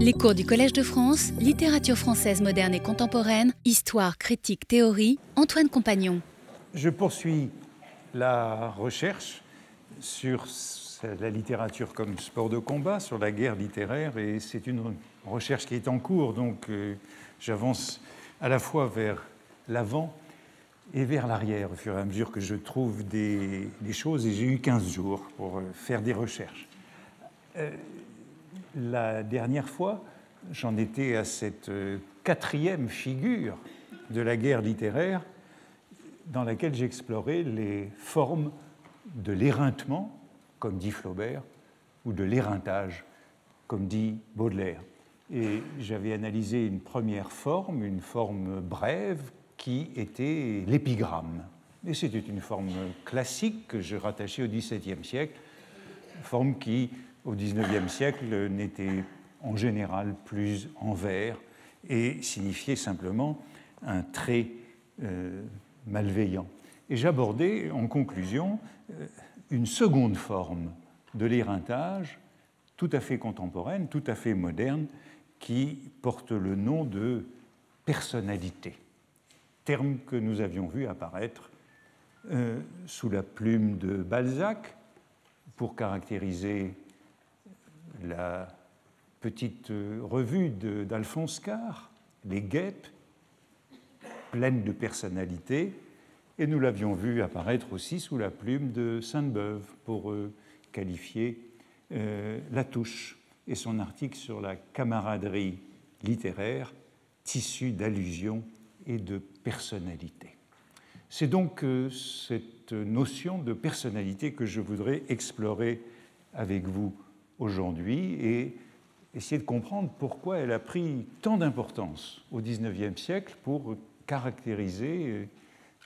Les cours du Collège de France, littérature française moderne et contemporaine, histoire, critique, théorie, Antoine Compagnon. Je poursuis la recherche sur la littérature comme sport de combat, sur la guerre littéraire, et c'est une recherche qui est en cours, donc euh, j'avance à la fois vers l'avant et vers l'arrière au fur et à mesure que je trouve des, choses, et j'ai eu 15 jours pour euh, faire des recherches. Euh, la dernière fois, j'en étais à cette euh, quatrième figure de la guerre littéraire dans laquelle j'explorais les formes de l'éreintement, comme dit Flaubert, ou de l'éreintage, comme dit Baudelaire. Et j'avais analysé une première forme, une forme brève, qui était l'épigramme. Et c'était une forme classique que je rattachais au XVIIe siècle, forme qui au XIXe siècle n'était en général plus en vers et signifiait simplement un trait euh, malveillant. Et j'abordais en conclusion euh, une seconde forme de l'éreintage, tout à fait contemporaine, tout à fait moderne, qui porte le nom de personnalité, terme que nous avions vu apparaître euh, sous la plume de Balzac pour caractériser la petite euh, revue d'Alphonse Carr, Les Guêpes, pleine de personnalité, et nous l'avions vu apparaître aussi sous la plume de Sainte-Beuve pour euh, qualifier euh, La Touche et son article sur la camaraderie littéraire, tissu d'allusion et de personnalité. C'est donc cette notion de personnalité que je voudrais explorer avec vous aujourd'hui et essayer de comprendre pourquoi elle a pris tant d'importance au XIXe siècle pour caractériser euh,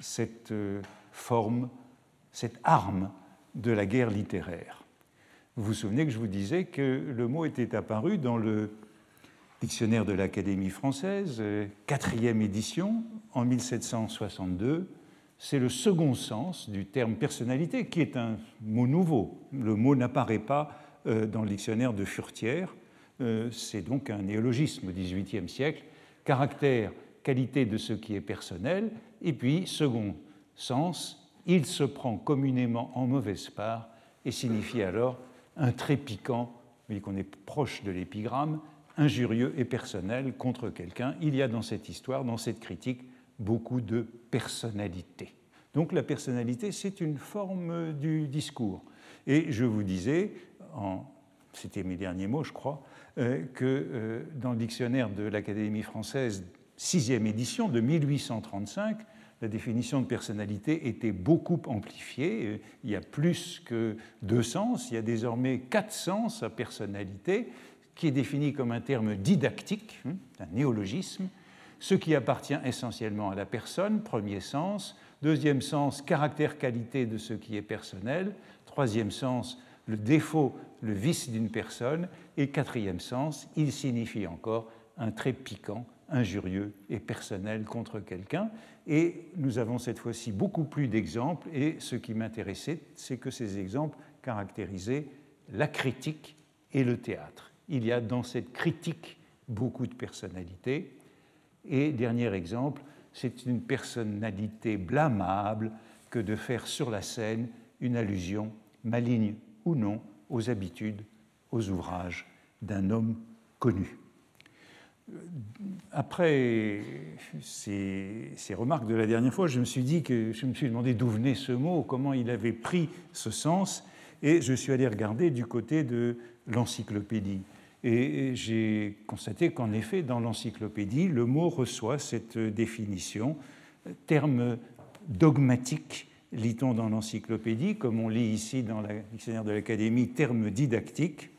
cette euh, forme, cette arme de la guerre littéraire. Vous vous souvenez que je vous disais que le mot était apparu dans le dictionnaire de l'Académie française, euh, quatrième édition, en 1762. C'est le second sens du terme personnalité, qui est un mot nouveau. Le mot n'apparaît pas dans le dictionnaire de Furtière. Euh, c'est donc un néologisme au XVIIIe siècle. Caractère, qualité de ce qui est personnel, et puis, second sens, il se prend communément en mauvaise part et signifie alors un trait piquant, voyez qu'on est proche de l'épigramme, injurieux et personnel contre quelqu'un. Il y a dans cette histoire, dans cette critique, beaucoup de personnalité. Donc la personnalité, c'est une forme du discours. Et je vous disais, c'était mes derniers mots, je crois, euh, que euh, dans le dictionnaire de l'Académie française, sixième édition de 1835, la définition de personnalité était beaucoup amplifiée. Il y a plus que deux sens, il y a désormais quatre sens à personnalité, qui est défini comme un terme didactique, hein, un néologisme, ce qui appartient essentiellement à la personne, premier sens, deuxième sens, caractère-qualité de ce qui est personnel, troisième sens, le défaut, le vice d'une personne, et quatrième sens, il signifie encore un trait piquant, injurieux et personnel contre quelqu'un. Et nous avons cette fois-ci beaucoup plus d'exemples, et ce qui m'intéressait, c'est que ces exemples caractérisaient la critique et le théâtre. Il y a dans cette critique beaucoup de personnalité. Et dernier exemple, c'est une personnalité blâmable que de faire sur la scène une allusion maligne ou non aux habitudes, aux ouvrages d'un homme connu. Après ces, remarques de la dernière fois, je me suis dit que je me suis demandé d'où venait ce mot, comment il avait pris ce sens, et je suis allé regarder du côté de l'encyclopédie. Et j'ai constaté qu'en effet, dans l'encyclopédie, le mot reçoit cette définition, terme dogmatique lit-on dans l'encyclopédie, comme on lit ici dans le dictionnaire de l'Académie, terme didactique,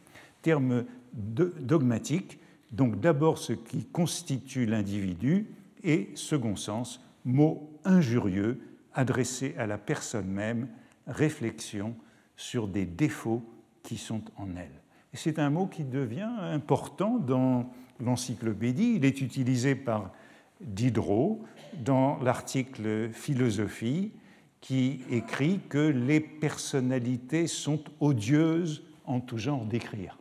terme dogmatique, donc d'abord ce qui constitue l'individu, et second sens, mot injurieux adressé à la personne même, réflexion sur des défauts qui sont en elle. C'est un mot qui devient important dans l'encyclopédie. Il est utilisé par Diderot dans l'article Philosophie qui écrit que les personnalités sont odieuses en tout genre d'écrire.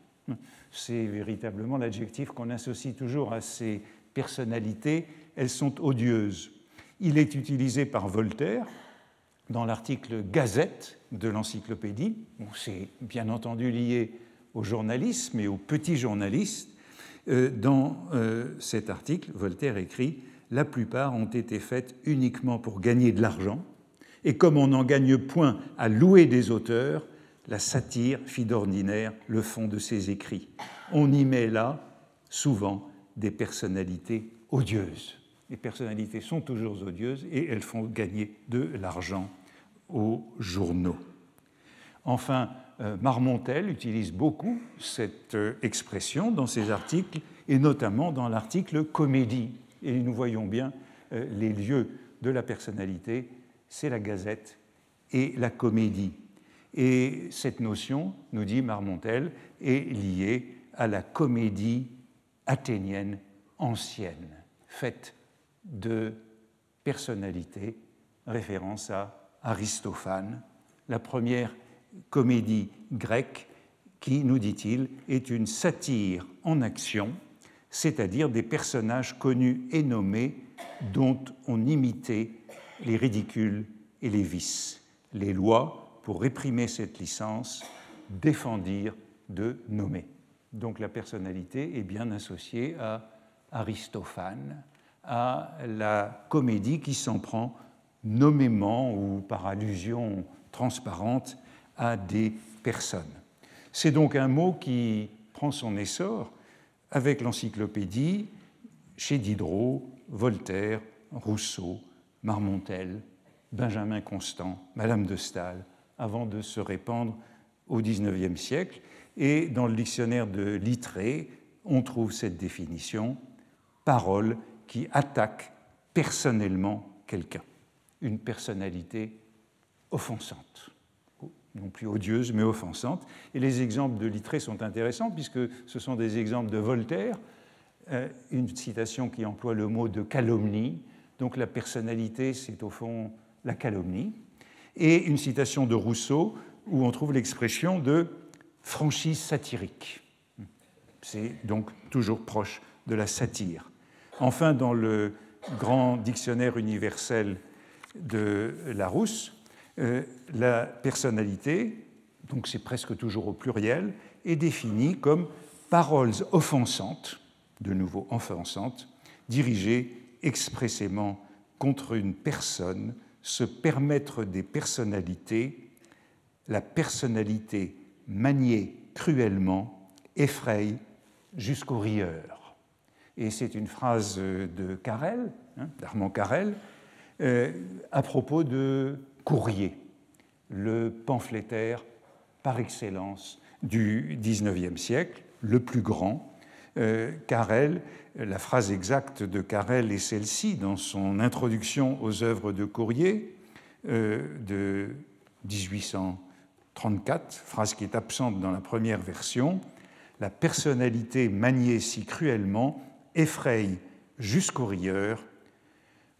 c'est véritablement l'adjectif qu'on associe toujours à ces personnalités, elles sont odieuses. Il est utilisé par Voltaire dans l'article Gazette de l'encyclopédie. c'est bien entendu lié au journalisme et aux petits journalistes. Euh, dans euh, cet article, Voltaire écrit La plupart ont été faites uniquement pour gagner de l'argent, et comme on n'en gagne point à louer des auteurs, la satire fit d'ordinaire le fond de ses écrits. On y met là, souvent, des personnalités odieuses. Les personnalités sont toujours odieuses et elles font gagner de l'argent aux journaux. Enfin, euh, Marmontel utilise beaucoup cette euh, expression dans ses articles, et notamment dans l'article Comédie. Et nous voyons bien euh, les lieux de la personnalité, c'est la gazette et la comédie. Et cette notion, nous dit Marmontel, est liée à la comédie athénienne ancienne, faite de personnalités, référence à Aristophane, la première comédie grecque qui, nous dit-il, est une satire en action, c'est-à-dire des personnages connus et nommés dont on imitait les ridicules et les vices. Les lois, pour réprimer cette licence, défendirent de nommer. Donc la personnalité est bien associée à Aristophane, à la comédie qui s'en prend nommément ou par allusion transparente à des personnes. C'est donc un mot qui prend son essor avec l'encyclopédie chez Diderot, Voltaire, Rousseau, Marmontel, Benjamin Constant, Madame de Staël, avant de se répandre au XIXe siècle. Et dans le dictionnaire de Littré, on trouve cette définition parole qui attaque personnellement quelqu'un une personnalité offensante, non plus odieuse, mais offensante. Et les exemples de Littré sont intéressants, puisque ce sont des exemples de Voltaire, euh, une citation qui emploie le mot de calomnie, donc la personnalité, c'est au fond la calomnie, et une citation de Rousseau, où on trouve l'expression de franchise satirique. C'est donc toujours proche de la satire. Enfin, dans le grand dictionnaire universel de Larousse, euh, la personnalité, donc c'est presque toujours au pluriel, est définie comme paroles offensantes, de nouveau offensantes, dirigées expressément contre une personne, se permettre des personnalités, la personnalité maniée cruellement effraie jusqu'au rieur. Et c'est une phrase de Carrel, hein, d'Armand Carrel, euh, à propos de Courrier, le pamphlétaire par excellence du XIXe siècle, le plus grand. Euh, Carrel, la phrase exacte de Carrel est celle-ci dans son introduction aux œuvres de Courrier euh, de 1834, phrase qui est absente dans la première version. La personnalité maniée si cruellement effraie jusqu'au rieur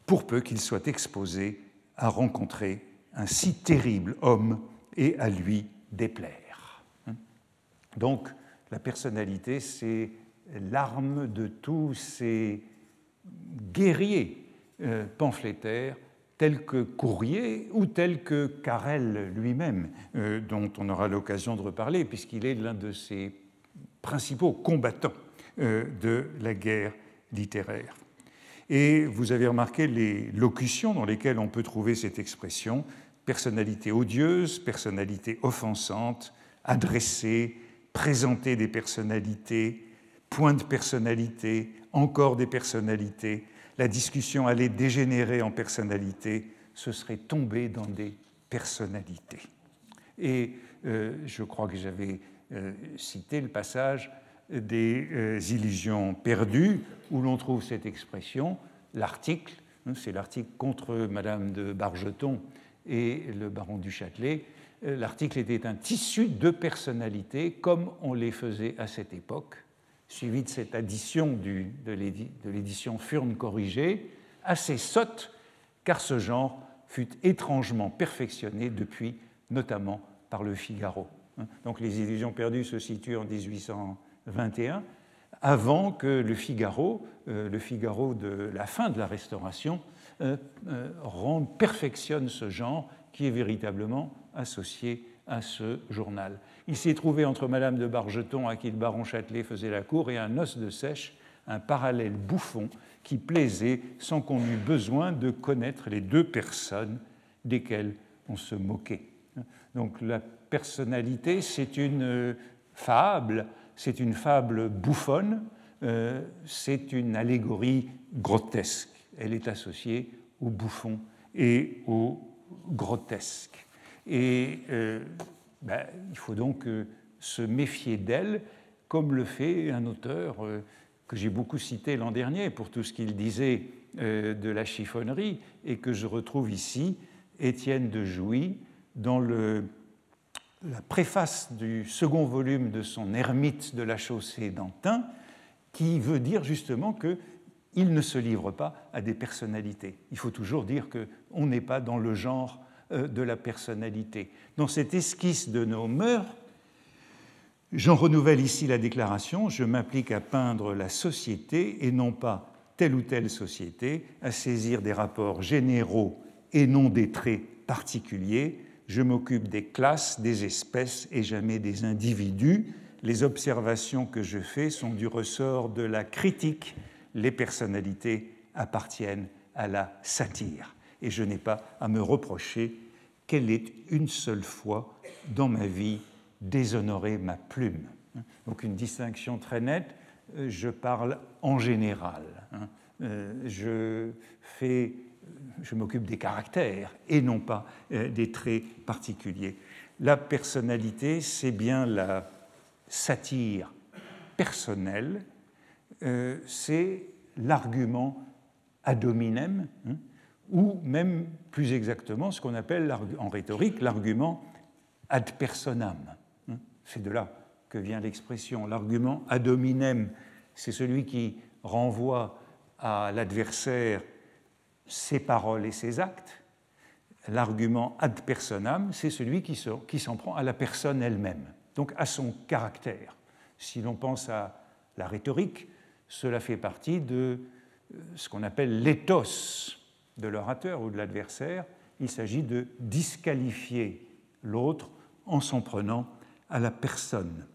pour peu qu'il soit exposé à rencontrer un si terrible homme et à lui déplaire. Donc, la personnalité, c'est l'arme de tous ces guerriers euh, pamphlétaires tels que Courrier ou tels que Carrel lui-même, euh, dont on aura l'occasion de reparler, puisqu'il est l'un de ses principaux combattants euh, de la guerre littéraire. Et vous avez remarqué les locutions dans lesquelles on peut trouver cette expression personnalité odieuse, personnalité offensante, adresser, présenter des personnalités, point de personnalité, encore des personnalités. La discussion allait dégénérer en personnalité, ce serait tomber dans des personnalités. Et euh, je crois que j'avais euh, cité le passage des euh, illusions perdues, où l'on trouve cette expression, l'article, hein, c'est l'article contre Madame de Bargeton et le baron du Châtelet. L'article était un tissu de personnalités, comme on les faisait à cette époque, suivi de cette addition de l'édition Furne corrigée, assez sotte, car ce genre fut étrangement perfectionné depuis, notamment par le Figaro. Hein. Donc les illusions perdues se situent en 1800 21, avant que le Figaro, le Figaro de la fin de la Restauration, rende, perfectionne ce genre qui est véritablement associé à ce journal. Il s'est trouvé entre Madame de Bargeton, à qui le baron Châtelet faisait la cour, et un os de sèche, un parallèle bouffon qui plaisait sans qu'on eût besoin de connaître les deux personnes desquelles on se moquait. Donc la personnalité, c'est une euh, fable, c'est une fable bouffonne, euh, c'est une allégorie grotesque. Elle est associée au bouffon et au grotesque. Et euh, ben, il faut donc se méfier d'elle, comme le fait un auteur que j'ai beaucoup cité l'an dernier pour tout ce qu'il disait euh, de la chiffonnerie et que je retrouve ici, Étienne de Jouy, dans la préface du second volume de son Ermite de la chaussée d'Antin, qui veut dire justement qu'il ne se livre pas à des personnalités. Il faut toujours dire qu'on n'est pas dans le genre euh, de la personnalité. Dans cette esquisse de nos mœurs, J'en renouvelle ici la déclaration, je m'applique à peindre la société et non pas telle ou telle société, à saisir des rapports généraux et non des traits particuliers. Je m'occupe des classes, des espèces et jamais des individus. Les observations que je fais sont du ressort de la critique. Les personnalités appartiennent à la satire. Et je n'ai pas à me reprocher qu'elle ait une seule fois dans ma vie déshonorer ma plume. Donc une distinction très nette, euh, je parle en général. Hein. Euh, je fais, je m'occupe des caractères et non pas euh, des traits particuliers. La personnalité, c'est bien la satire personnelle, c'est l'argument ad hominem, hein, ou même plus exactement ce qu'on appelle en rhétorique l'argument ad personam. C'est de là que vient l'expression. L'argument ad hominem, c'est celui qui renvoie à l'adversaire ses paroles et ses actes. L'argument ad personam, c'est celui qui s'en prend à la personne elle-même, donc à son caractère. Si l'on pense à la rhétorique, cela fait partie de euh, ce qu'on appelle l'éthos de l'orateur ou de l'adversaire. Il s'agit de disqualifier l'autre en s'en prenant à la personne.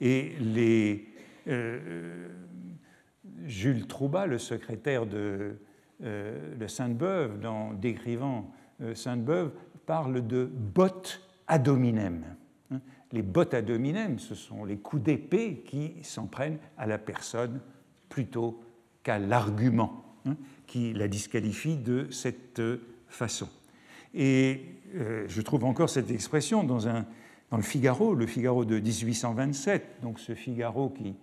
Et les, euh, Jules Troubat, le secrétaire de, euh, Sainte-Beuve, dans décrivant euh, Sainte-Beuve, parle de bottes ad hominem. Hein, les bottes ad hominem, ce sont les coups d'épée qui s'en prennent à la personne plutôt qu'à l'argument hein, qui la disqualifie de cette façon. Et je trouve encore cette expression dans un dans le Figaro, le Figaro de 1827, donc ce Figaro qui,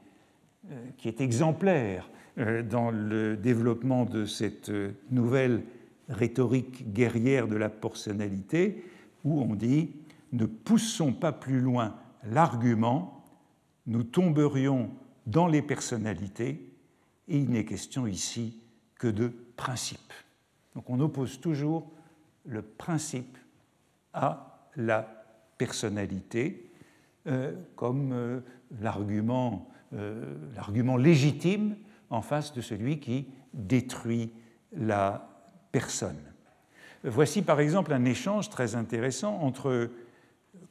euh, qui est exemplaire euh, dans le développement de cette euh, nouvelle rhétorique guerrière de la personnalité, où on dit Ne poussons pas plus loin l'argument, nous tomberions dans les personnalités, et il n'est question ici que de principe. Donc on oppose toujours le principe à la personnalité euh, comme euh, euh, l'argument légitime en face de celui qui détruit la personne. Voici par exemple un échange très intéressant entre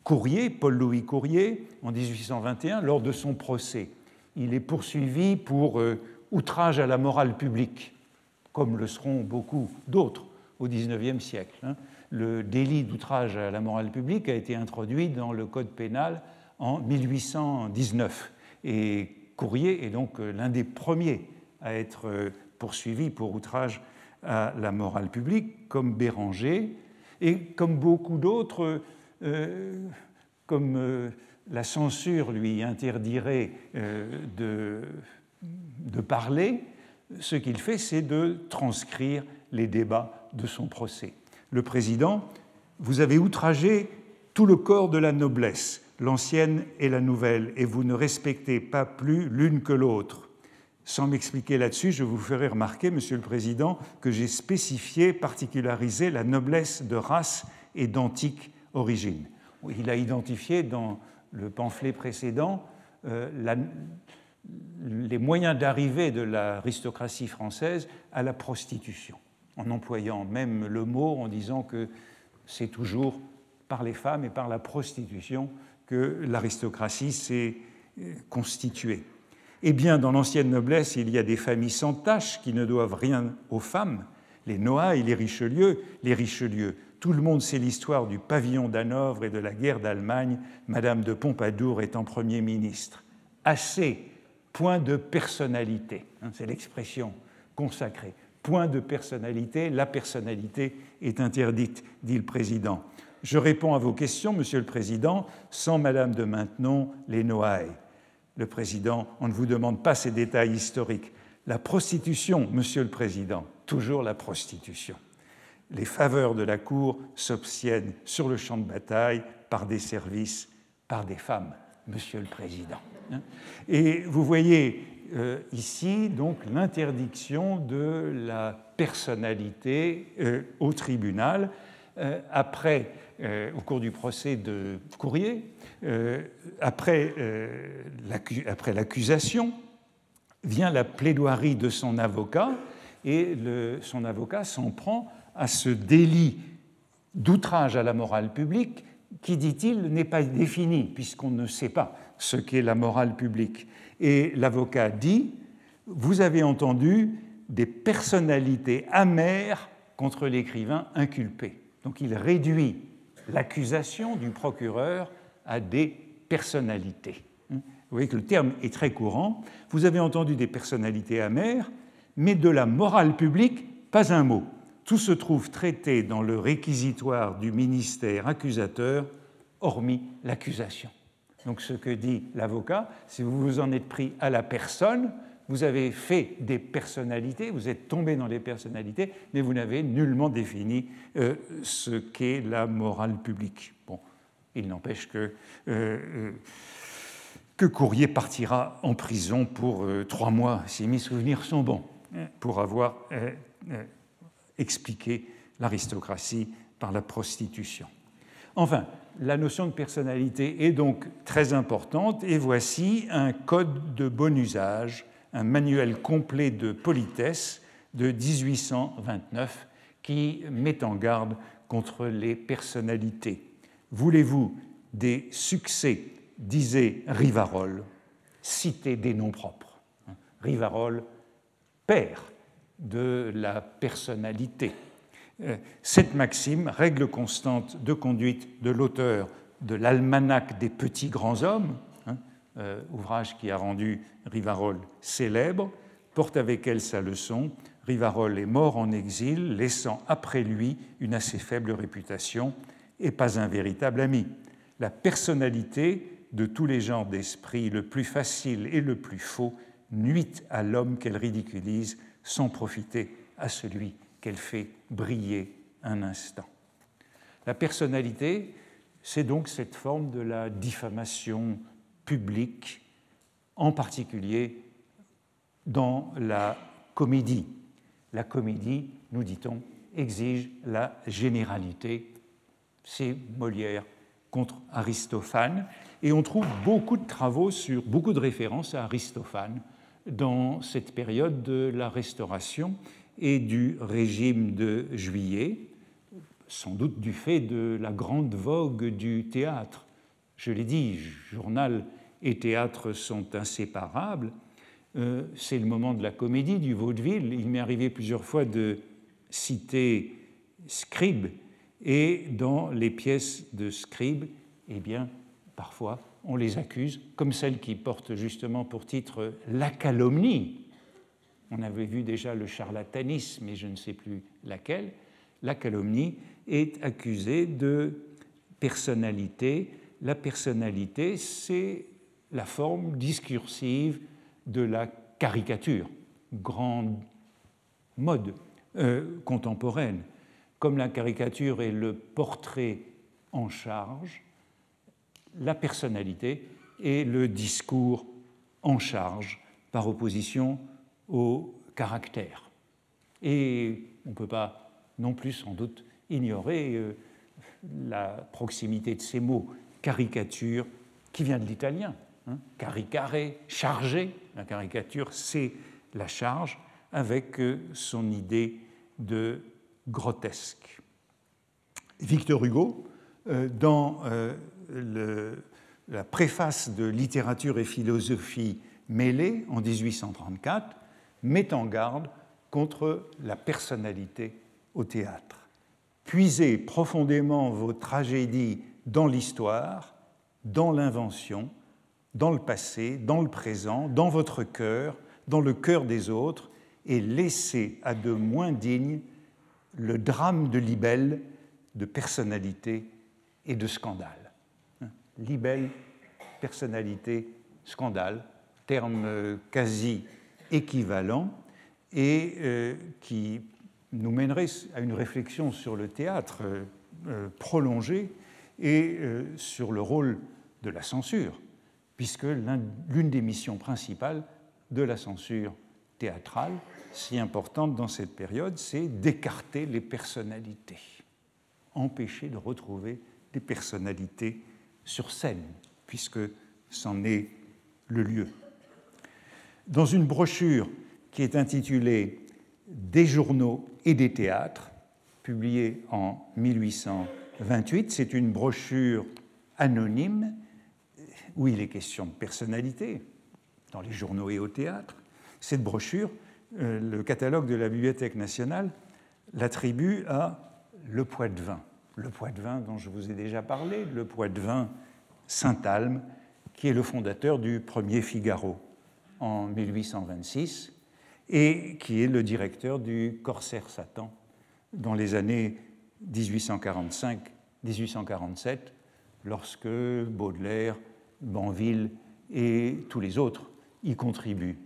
Courrier, Paul-Louis Courrier, en 1821, lors de son procès. Il est poursuivi pour outrage à la morale publique, comme le seront beaucoup d'autres au XIXe siècle. Hein le délit d'outrage à la morale publique a été introduit dans le Code pénal en 1819. Et Courrier est donc euh, l'un des premiers à être euh, poursuivi pour outrage à la morale publique, comme Béranger, et comme beaucoup d'autres, euh, comme la censure lui interdirait de, de parler, ce qu'il fait, c'est de transcrire les débats de son procès le président, vous avez outragé tout le corps de la noblesse, l'ancienne et la nouvelle, et vous ne respectez pas plus l'une que l'autre. Sans m'expliquer là-dessus, je vous ferai remarquer, Monsieur le Président, que j'ai spécifié, particularisé la noblesse de race et d'antique origine. Il a identifié dans le pamphlet précédent les moyens d'arriver de l'aristocratie française à la prostitution, en employant même le mot en disant que c'est toujours par les femmes et par la prostitution que l'aristocratie s'est euh, constituée. Eh bien, dans l'ancienne noblesse, il y a des familles sans tache qui ne doivent rien aux femmes, les Noailles, les Richelieu, les Richelieu. Tout le monde sait l'histoire du pavillon d'Hanovre et de la guerre d'Allemagne. Madame de Pompadour étant Premier ministre. Assez, point de personnalité, hein, c'est l'expression consacrée. Point de personnalité, la personnalité est interdite, dit le président. Je réponds à vos questions, Monsieur le Président, sans Madame de Maintenon, les Noailles. Le Président, on ne vous demande pas ces détails historiques. La prostitution, Monsieur le Président, toujours la prostitution. Les faveurs de la cour s'obtiennent sur le champ de bataille par des services, par des femmes, Monsieur le Président. Et vous voyez euh, ici donc l'interdiction de la personnalité euh, au tribunal euh, après, au cours du procès de Courrier, après l'accusation, vient la plaidoirie de son avocat et son avocat s'en prend à ce délit d'outrage à la morale publique qui, dit-il, n'est pas défini puisqu'on ne sait pas ce qu'est la morale publique. Et l'avocat dit, vous avez entendu des personnalités amères contre l'écrivain inculpé. Donc il réduit l'accusation du procureur à des personnalités. Vous voyez que le terme est très courant. Vous avez entendu des personnalités amères, mais de la morale publique, pas un mot. Tout se trouve traité dans le réquisitoire du ministère accusateur, hormis l'accusation. Donc ce que dit l'avocat, si vous vous en êtes pris à la personne, vous avez fait des personnalités, vous êtes tombé dans les personnalités, mais vous n'avez nullement défini euh, ce qu'est la morale publique. Bon, il n'empêche que, euh, euh, que Courrier partira en prison pour trois mois, si mes souvenirs sont bons, pour avoir expliqué l'aristocratie par la prostitution. Enfin, la notion de personnalité est donc très importante et voici un code de bon usage, un manuel complet de politesse de 1829 qui met en garde contre les personnalités. Voulez-vous des succès disait Rivarol, citez des noms propres. Rivarol, père de la personnalité. Euh, cette maxime, règle constante de conduite de l'auteur de l'Almanach des petits grands hommes, hein, euh, ouvrage qui a rendu Rivarol célèbre, porte avec elle sa leçon. Rivarol est mort en exil, laissant après lui une assez faible réputation et pas un véritable ami. La personnalité de tous les genres d'esprit, le plus facile et le plus faux, nuit à l'homme qu'elle ridiculise sans profiter à celui qu'elle fait briller un instant. La personnalité, c'est donc cette forme de la diffamation publique, en particulier dans la comédie. La comédie, nous dit-on, exige la généralité. C'est Molière contre Aristophane. Et on trouve beaucoup de travaux sur, beaucoup de références à Aristophane dans cette période de la Restauration et du régime de juillet, sans doute du fait de la grande vogue du théâtre. Je l'ai dit, journal et théâtre sont inséparables. Euh, c'est le moment de la comédie, du vaudeville. Il m'est arrivé plusieurs fois de citer Scribe, et dans les pièces de Scribe, eh bien, parfois, on les accuse, comme celle qui porte justement pour titre La calomnie, on avait vu déjà le charlatanisme, mais je ne sais plus laquelle, la calomnie est accusée de personnalité. La personnalité, c'est la forme discursive de la caricature, grande mode euh, contemporaine. Comme la caricature est le portrait en charge, la personnalité est le discours en charge par opposition au caractère. Et on ne peut pas non plus sans doute ignorer euh, la proximité de ces mots caricature qui vient de l'italien. hein, caricaré, chargé. La caricature, c'est la charge, avec euh, son idée de grotesque. Victor Hugo, euh, dans la préface de Littérature et philosophie mêlée en 1834, met en garde contre la personnalité au théâtre. Puisez profondément vos tragédies dans l'histoire, dans l'invention, dans le passé, dans le présent, dans votre cœur, dans le cœur des autres, et laissez à de moins dignes le drame de libelle de personnalité et de scandale. Libelle, personnalité, scandale, terme quasi équivalent et euh, qui nous mènerait à une réflexion sur le théâtre euh, euh, prolongée et sur le rôle de la censure, puisque l'une des missions principales de la censure théâtrale, si importante dans cette période, c'est d'écarter les personnalités, empêcher de retrouver des personnalités sur scène, puisque c'en est le lieu. Dans une brochure qui est intitulée Des journaux et des théâtres, publiée en 1828, c'est une brochure anonyme où il est question de personnalité dans les journaux et au théâtre. Cette brochure, euh, le catalogue de la Bibliothèque nationale l'attribue à Le Poitvin. Le Poitvin dont je vous ai déjà parlé, le Poitvin Saint-Alme, qui est le fondateur du premier Figaro en 1826 et qui est le directeur du Corsaire Satan dans les années 1845-1847, lorsque Baudelaire, Banville et tous les autres y contribuent.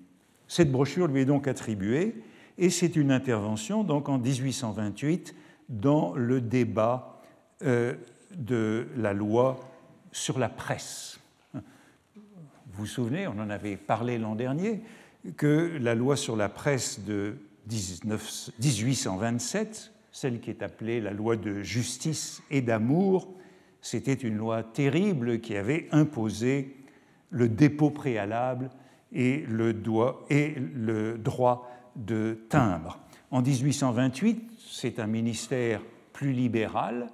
Cette brochure lui est donc attribuée et c'est une intervention donc en 1828 dans le débat euh, de la loi sur la presse. Vous vous souvenez, on en avait parlé l'an dernier, que la loi sur la presse de 1827, celle qui est appelée la loi de justice et d'amour, c'était une loi terrible qui avait imposé le dépôt préalable et le, droit de timbre. En 1828, c'est un ministère plus libéral,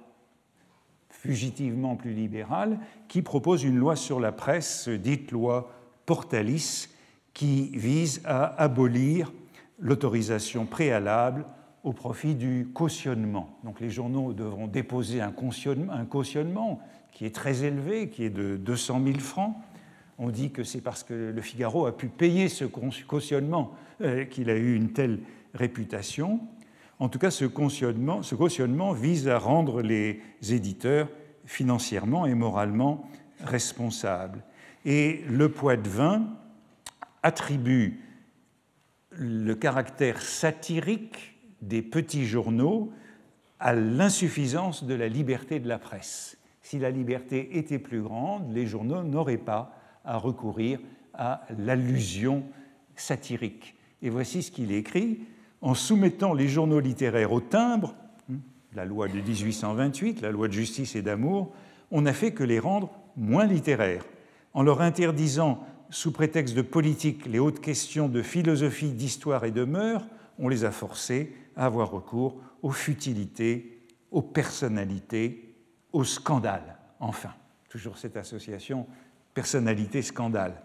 fugitivement plus libéral, qui propose une loi sur la presse, dite loi Portalis, qui vise à abolir l'autorisation préalable au profit du cautionnement. Donc les journaux devront déposer un cautionnement, un cautionnement qui est très élevé, qui est de 200 000 francs. On dit que c'est parce que le Figaro a pu payer ce cautionnement euh, qu'il a eu une telle réputation. En tout cas, ce cautionnement, vise à rendre les éditeurs financièrement et moralement responsables. Et le poids vin attribue le caractère satirique des petits journaux à l'insuffisance de la liberté de la presse. Si la liberté était plus grande, les journaux n'auraient pas à recourir à l'allusion satirique. Et voici ce qu'il écrit en soumettant les journaux littéraires au timbre, hein, la loi de 1828, la loi de justice et d'amour, on n'a fait que les rendre moins littéraires, en leur interdisant, sous prétexte de politique, les hautes questions de philosophie, d'histoire et de mœurs, on les a forcés à avoir recours aux futilités, aux personnalités, aux scandales. Enfin, toujours cette association personnalité-scandale.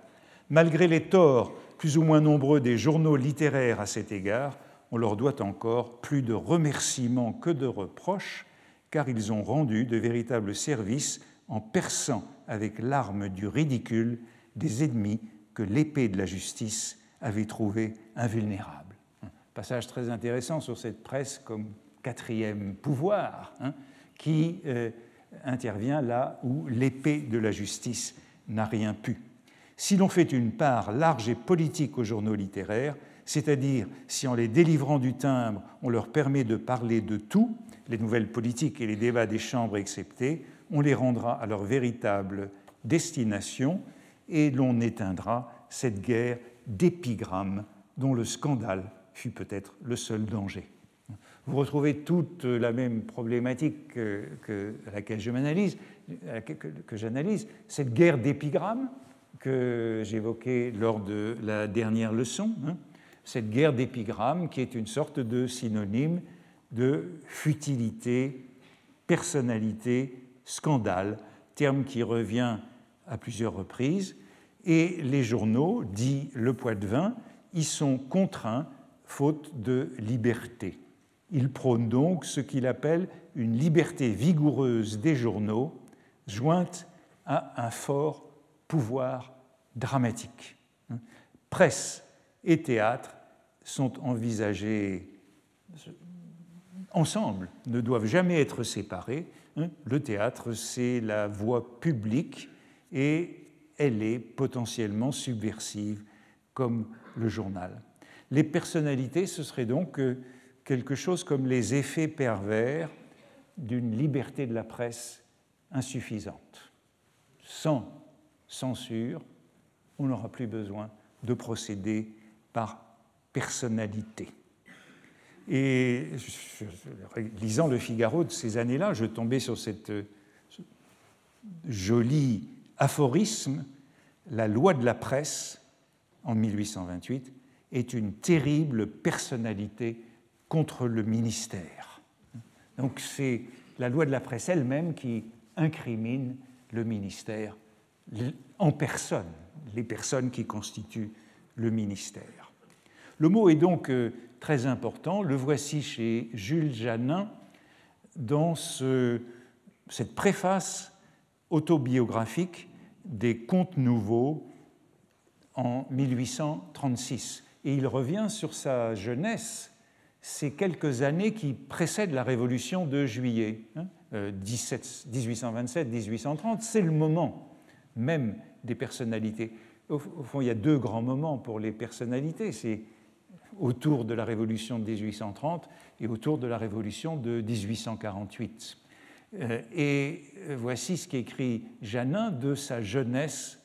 Malgré les torts plus ou moins nombreux des journaux littéraires à cet égard, on leur doit encore plus de remerciements que de reproches, car ils ont rendu de véritables services en perçant avec l'arme du ridicule des ennemis que l'épée de la justice avait trouvés invulnérables. passage très intéressant sur cette presse comme quatrième pouvoir, hein, qui euh, intervient là où l'épée de la justice n'a rien pu. Si l'on fait une part large et politique aux journaux littéraires, c'est-à-dire si en les délivrant du timbre, on leur permet de parler de tout, les nouvelles politiques et les débats des chambres exceptés, on les rendra à leur véritable destination et l'on éteindra cette guerre d'épigrammes dont le scandale fut peut-être le seul danger. Vous retrouvez toute la même problématique que, à laquelle je m'analyse, que, j'analyse, cette guerre d'épigrammes que j'évoquais lors de la dernière leçon, hein, cette guerre d'épigrammes qui est une sorte de synonyme de futilité, personnalité, scandale, terme qui revient à plusieurs reprises, et les journaux, dit Le Poids-de-Vin, y sont contraints faute de liberté. Il prône donc ce qu'il appelle une liberté vigoureuse des journaux, jointe à un fort pouvoir dramatique. Presse et théâtre sont envisagés ensemble, ne doivent jamais être séparés. Le théâtre, c'est la voie publique et elle est potentiellement subversive comme le journal. Les personnalités, ce serait donc euh, quelque chose comme les effets pervers d'une liberté de la presse insuffisante. Sans censure, on n'aura plus besoin de procéder par personnalité. Et lisant le Figaro de ces années-là, je tombais sur cette joli aphorisme La loi de la presse, en 1828, est une terrible personnalité contre le ministère. Donc c'est la loi de la presse elle-même qui incrimine le ministère en personne, les personnes qui constituent le ministère. Le mot est donc euh, très important. Le voici chez Jules Janin dans cette préface autobiographique des Contes nouveaux en 1836 et il revient sur sa jeunesse, ces quelques années qui précèdent la Révolution de juillet, 1827-1830. Hein, euh, C'est le moment même des personnalités. Au fond, il y a deux grands moments pour les personnalités. Autour de la Révolution de 1830 et autour de la Révolution de 1848. Euh, et voici ce qu'écrit Janin de sa jeunesse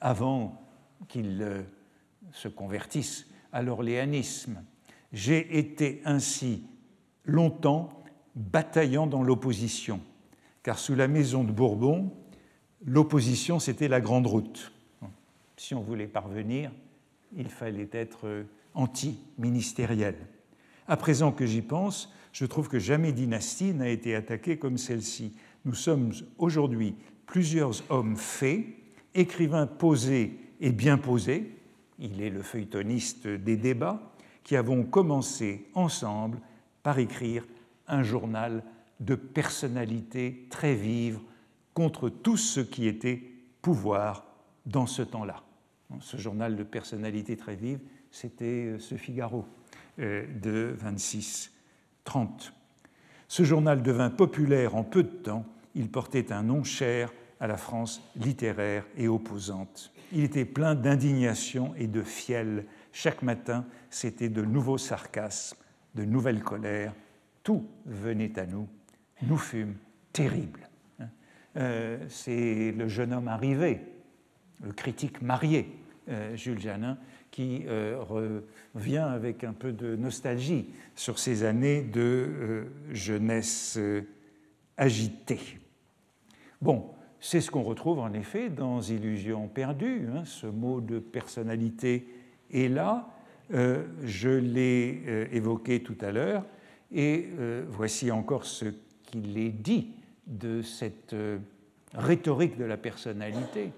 avant qu'il euh, se convertisse à l'orléanisme. J'ai été ainsi longtemps bataillant dans l'opposition, car sous la maison de Bourbon, l'opposition, c'était la grande route. Si on voulait parvenir, il fallait être anti-ministériel. À présent que j'y pense, je trouve que jamais dynastie n'a été attaquée comme celle-ci. Nous sommes aujourd'hui plusieurs hommes faits, écrivains posés et bien posés, il est le feuilletoniste des débats, qui avons commencé ensemble par écrire un journal de personnalité très vive contre tout ce qui était pouvoir dans ce temps-là. Ce journal de personnalité très vive, c'était euh, ce Figaro euh, de 26-30. Ce journal devint populaire en peu de temps. Il portait un nom cher à la France littéraire et opposante. Il était plein d'indignation et de fiel. Chaque matin, c'était de nouveaux sarcasmes, de nouvelles colères. Tout venait à nous. Nous fûmes terribles. Hein. Euh, c'est le jeune homme arrivé, le critique marié, Jules Janin, qui euh, revient avec un peu de nostalgie sur ces années de jeunesse agitée. Bon, c'est ce qu'on retrouve en effet dans Illusion perdue. Hein, ce mot de personnalité est là. Euh, je l'ai euh, évoqué tout à l'heure. Et euh, voici encore ce qu'il est dit de cette rhétorique de la personnalité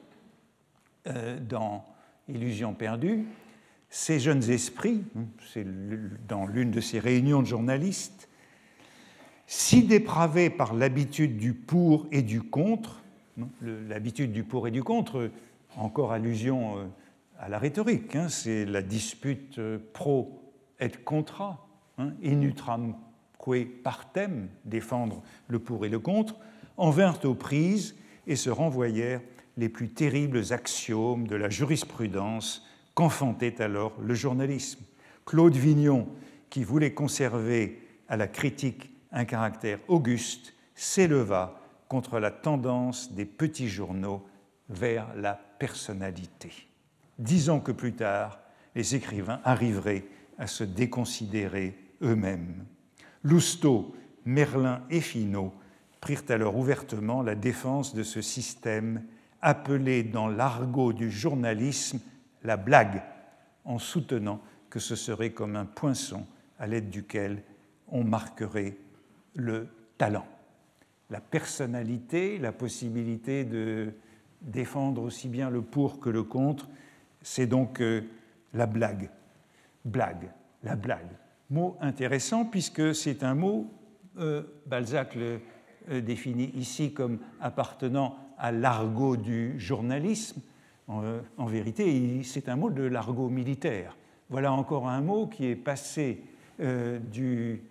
dans Illusion perdue. Ces jeunes esprits, hein, c'est dans l'une de ces réunions de journalistes, si dépravés par l'habitude du pour et du contre, l'habitude du pour et du contre, encore allusion euh, à la rhétorique, hein, c'est la dispute euh, pro et contra, hein, inutramque partem, défendre le pour et le contre, en vinrent aux prises et se renvoyèrent les plus terribles axiomes de la jurisprudence qu'enfantait alors le journalisme. Claude Vignon, qui voulait conserver à la critique un caractère auguste, s'éleva contre la tendance des petits journaux vers la personnalité. Dix ans que plus tard, les écrivains arriveraient à se déconsidérer eux-mêmes. Lousteau, Merlin et Finot prirent alors ouvertement la défense de ce système appelée dans l'argot du journalisme la blague, en soutenant que ce serait comme un poinçon à l'aide duquel on marquerait le talent. La personnalité, la possibilité de défendre aussi bien le pour que le contre, c'est donc euh, la blague. Blague, la blague. Mot intéressant puisque c'est un mot, euh, Balzac le euh, définit ici comme appartenant à l'argot du journalisme. En, vérité, c'est un mot de l'argot militaire. Voilà encore un mot qui est passé du,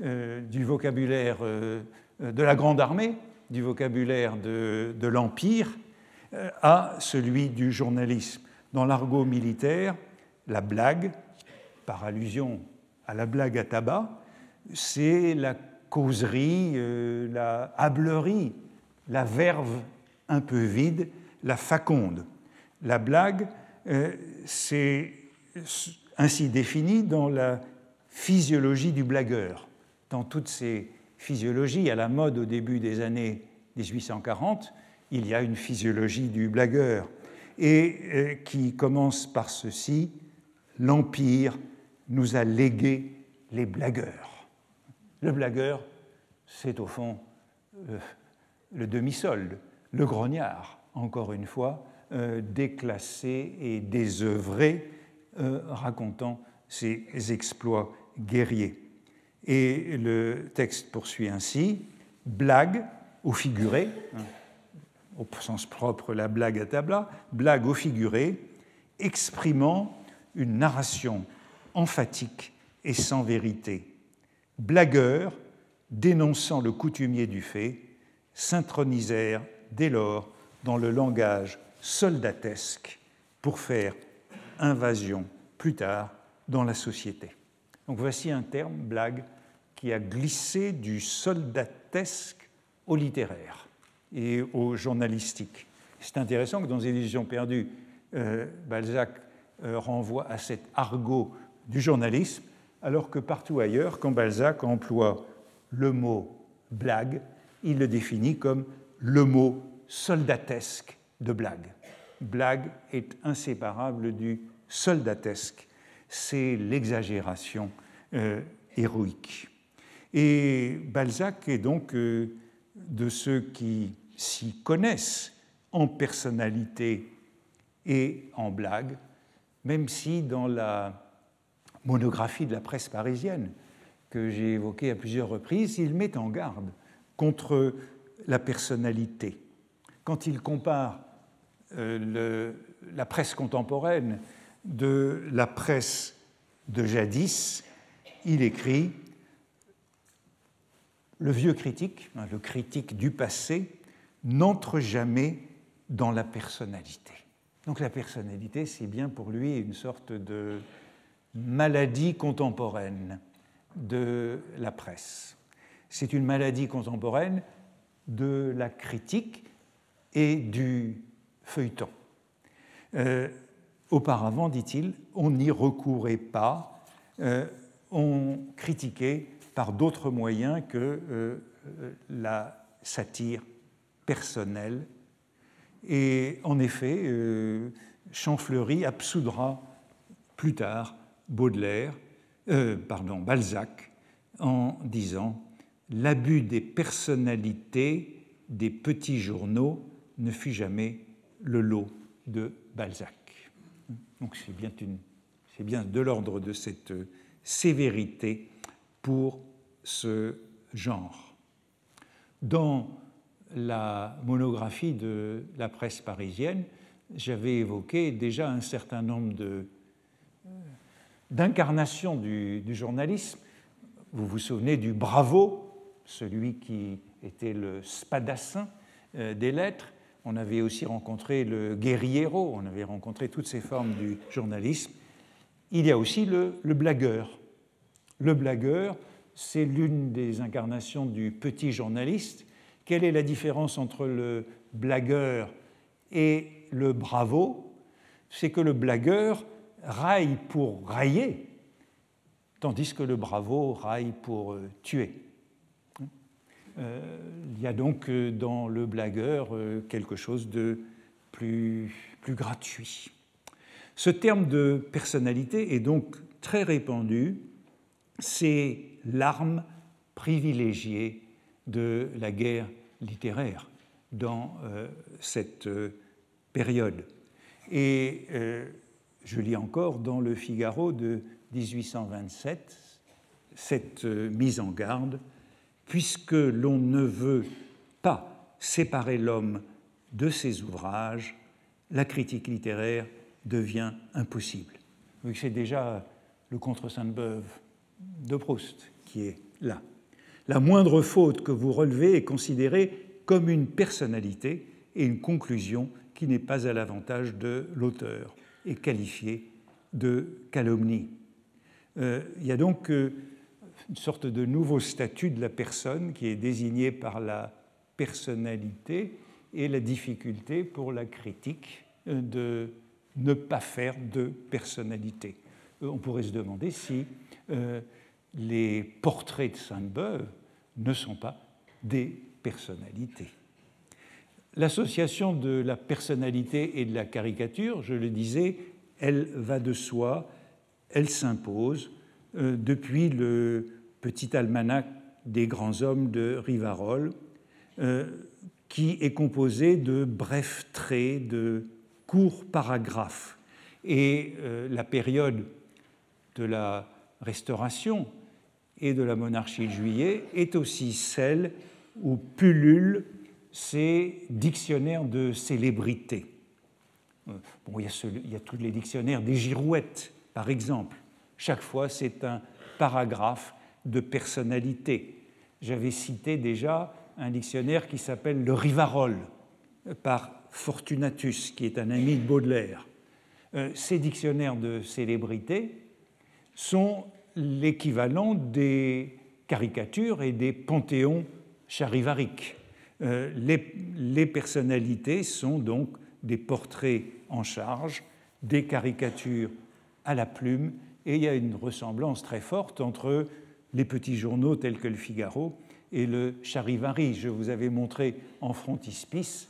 du, vocabulaire de la Grande Armée, du vocabulaire de, l'Empire, à celui du journalisme. Dans l'argot militaire, la blague, par allusion à la blague à tabac, c'est la causerie, euh, la hablerie, la verve un peu vide, la faconde. La blague, euh, c'est ainsi défini dans la physiologie du blagueur. Dans toutes ces physiologies à la mode au début des années 1840, il y a une physiologie du blagueur et euh, qui commence par ceci l'Empire nous a légué les blagueurs. Le blagueur, c'est au fond euh, le demi-solde, le grognard, encore une fois, euh, déclassé et désœuvré, racontant ses exploits guerriers. Et le texte poursuit ainsi blague au figuré, hein, au sens propre la blague à tabla, blague au figuré, exprimant une narration emphatique et sans vérité. Blagueurs, dénonçant le coutumier du fait, s'intronisèrent dès lors dans le langage soldatesque pour faire invasion plus tard dans la société. Donc voici un terme, blague, qui a glissé du soldatesque au littéraire et au journalistique. C'est intéressant que dans Éditions perdues, euh, Balzac euh, renvoie à cet argot du journalisme, alors que partout ailleurs, quand Balzac emploie le mot blague, il le définit comme le mot soldatesque de blague. Blague est inséparable du soldatesque, c'est l'exagération euh, héroïque. Et Balzac est donc de ceux qui s'y connaissent en personnalité et en blague, même si dans la monographie de la presse parisienne que j'ai évoquée à plusieurs reprises, il met en garde contre la personnalité. Quand il compare euh, la presse contemporaine de la presse de jadis, il écrit Le vieux critique, hein, le critique du passé, n'entre jamais dans la personnalité. Donc la personnalité, c'est bien pour lui une sorte de maladie contemporaine de la presse. C'est une maladie contemporaine de la critique et du feuilleton. Euh, auparavant, dit-il, on n'y recourait pas, euh, on critiquait par d'autres moyens que euh, la satire personnel. Et en effet, euh, Champfleury absoudra plus tard Baudelaire, euh, pardon, Balzac, en disant L'abus des personnalités des petits journaux ne fut jamais le lot de Balzac. Donc c'est bien, de l'ordre de cette sévérité pour ce genre. Dans la monographie de la presse parisienne, j'avais évoqué déjà un certain nombre euh, d'incarnations du, journalisme. Vous vous souvenez du bravo, celui qui était le spadassin euh, des lettres. On avait aussi rencontré le guerriero, on avait rencontré toutes ces formes du journalisme. Il y a aussi le, le blagueur. Le blagueur, c'est l'une des incarnations du petit journaliste quelle est la différence entre le blagueur et le bravo? C'est que le blagueur raille pour railler, tandis que le bravo raille pour euh, tuer. Euh, il y a donc euh, dans le blagueur quelque chose de plus, gratuit. Ce terme de personnalité est donc très répandu, c'est l'arme privilégiée de la guerre littéraire dans euh, cette euh, période. Et euh, je lis encore dans le Figaro de 1827 cette mise en garde, puisque l'on ne veut pas séparer l'homme de ses ouvrages, la critique littéraire devient impossible. C'est déjà le contre Sainte-Beuve de Proust qui est là. La moindre faute que vous relevez est considérée comme une personnalité et une conclusion qui n'est pas à l'avantage de l'auteur et qualifiée de calomnie. Euh, il y a donc euh, une sorte de nouveau statut de la personne qui est désigné par la personnalité et la difficulté pour la critique euh, de ne pas faire de personnalité. On pourrait se demander si les portraits de Sainte-Beuve ne sont pas des personnalités. L'association de la personnalité et de la caricature, je le disais, elle va de soi, elle s'impose euh, depuis le petit almanach des grands hommes de Rivarol, euh, qui est composé de brefs traits, de courts paragraphes. Et euh, la période de la Restauration et de la monarchie de juillet est aussi celle où pullulent ces dictionnaires de célébrités. Bon, il y a tous les dictionnaires des girouettes, par exemple. Chaque fois, c'est un paragraphe de personnalité. J'avais cité déjà un dictionnaire qui s'appelle le Rivarol par Fortunatus, qui est un ami de Baudelaire. Euh, ces dictionnaires de célébrités sont l'équivalent des caricatures et des panthéons charivariques. Euh, les, les, personnalités sont donc des portraits en charge, des caricatures à la plume, et il y a une ressemblance très forte entre les petits journaux tels que le Figaro et le Charivari. Je vous avais montré en frontispice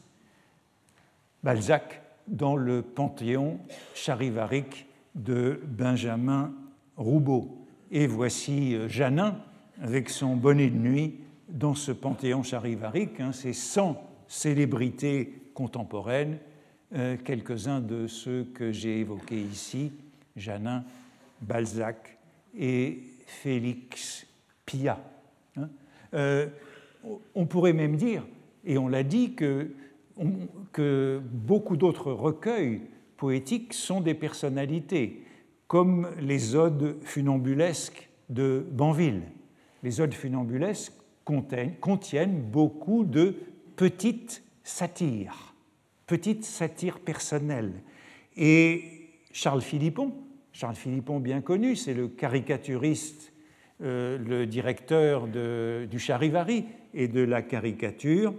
Balzac dans le panthéon charivarique de Benjamin Roubaud. Et voici euh, Janin avec son bonnet de nuit dans ce panthéon charivarique, hein, ces 100 célébrités contemporaines, euh, quelques-uns de ceux que j'ai évoqués ici, Janin, Balzac et Félix Pia. Hein. Euh, on pourrait même dire, et on l'a dit, que, que beaucoup d'autres recueils poétiques sont des personnalités comme les odes funambulesques de Banville. Les odes funambulesques contiennent, beaucoup de petites satires, petites satires personnelles. Et Charles Philippon, Charles Philippon bien connu, c'est le caricaturiste, euh, le directeur du Charivari et de la caricature,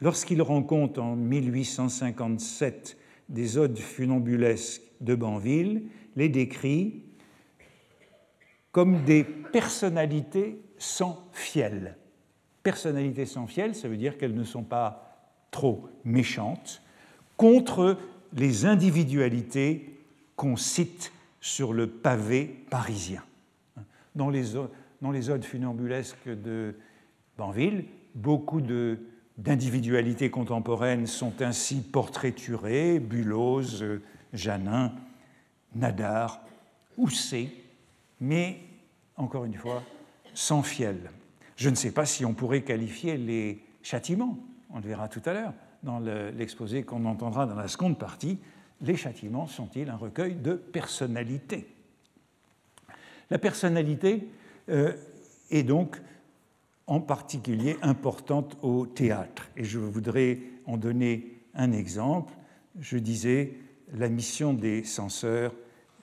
lorsqu'il rencontre en 1857 des odes funambulesques de Banville, les décrit comme des personnalités sans fiel. Personnalités sans fiel, ça veut dire qu'elles ne sont pas trop méchantes, contre les individualités qu'on cite sur le pavé parisien. Dans les, dans odes funambulesques de Banville, beaucoup d'individualités contemporaines sont ainsi portraiturées, Bulose, Janin, Nadar, Housset, mais encore une fois, sans fiel. Je ne sais pas si on pourrait qualifier les châtiments, on le verra tout à l'heure dans l'exposé qu'on entendra dans la seconde partie, les châtiments sont-ils un recueil de personnalité? La personnalité euh, est donc en particulier importante au théâtre, et je voudrais en donner un exemple. Je disais la mission des censeurs,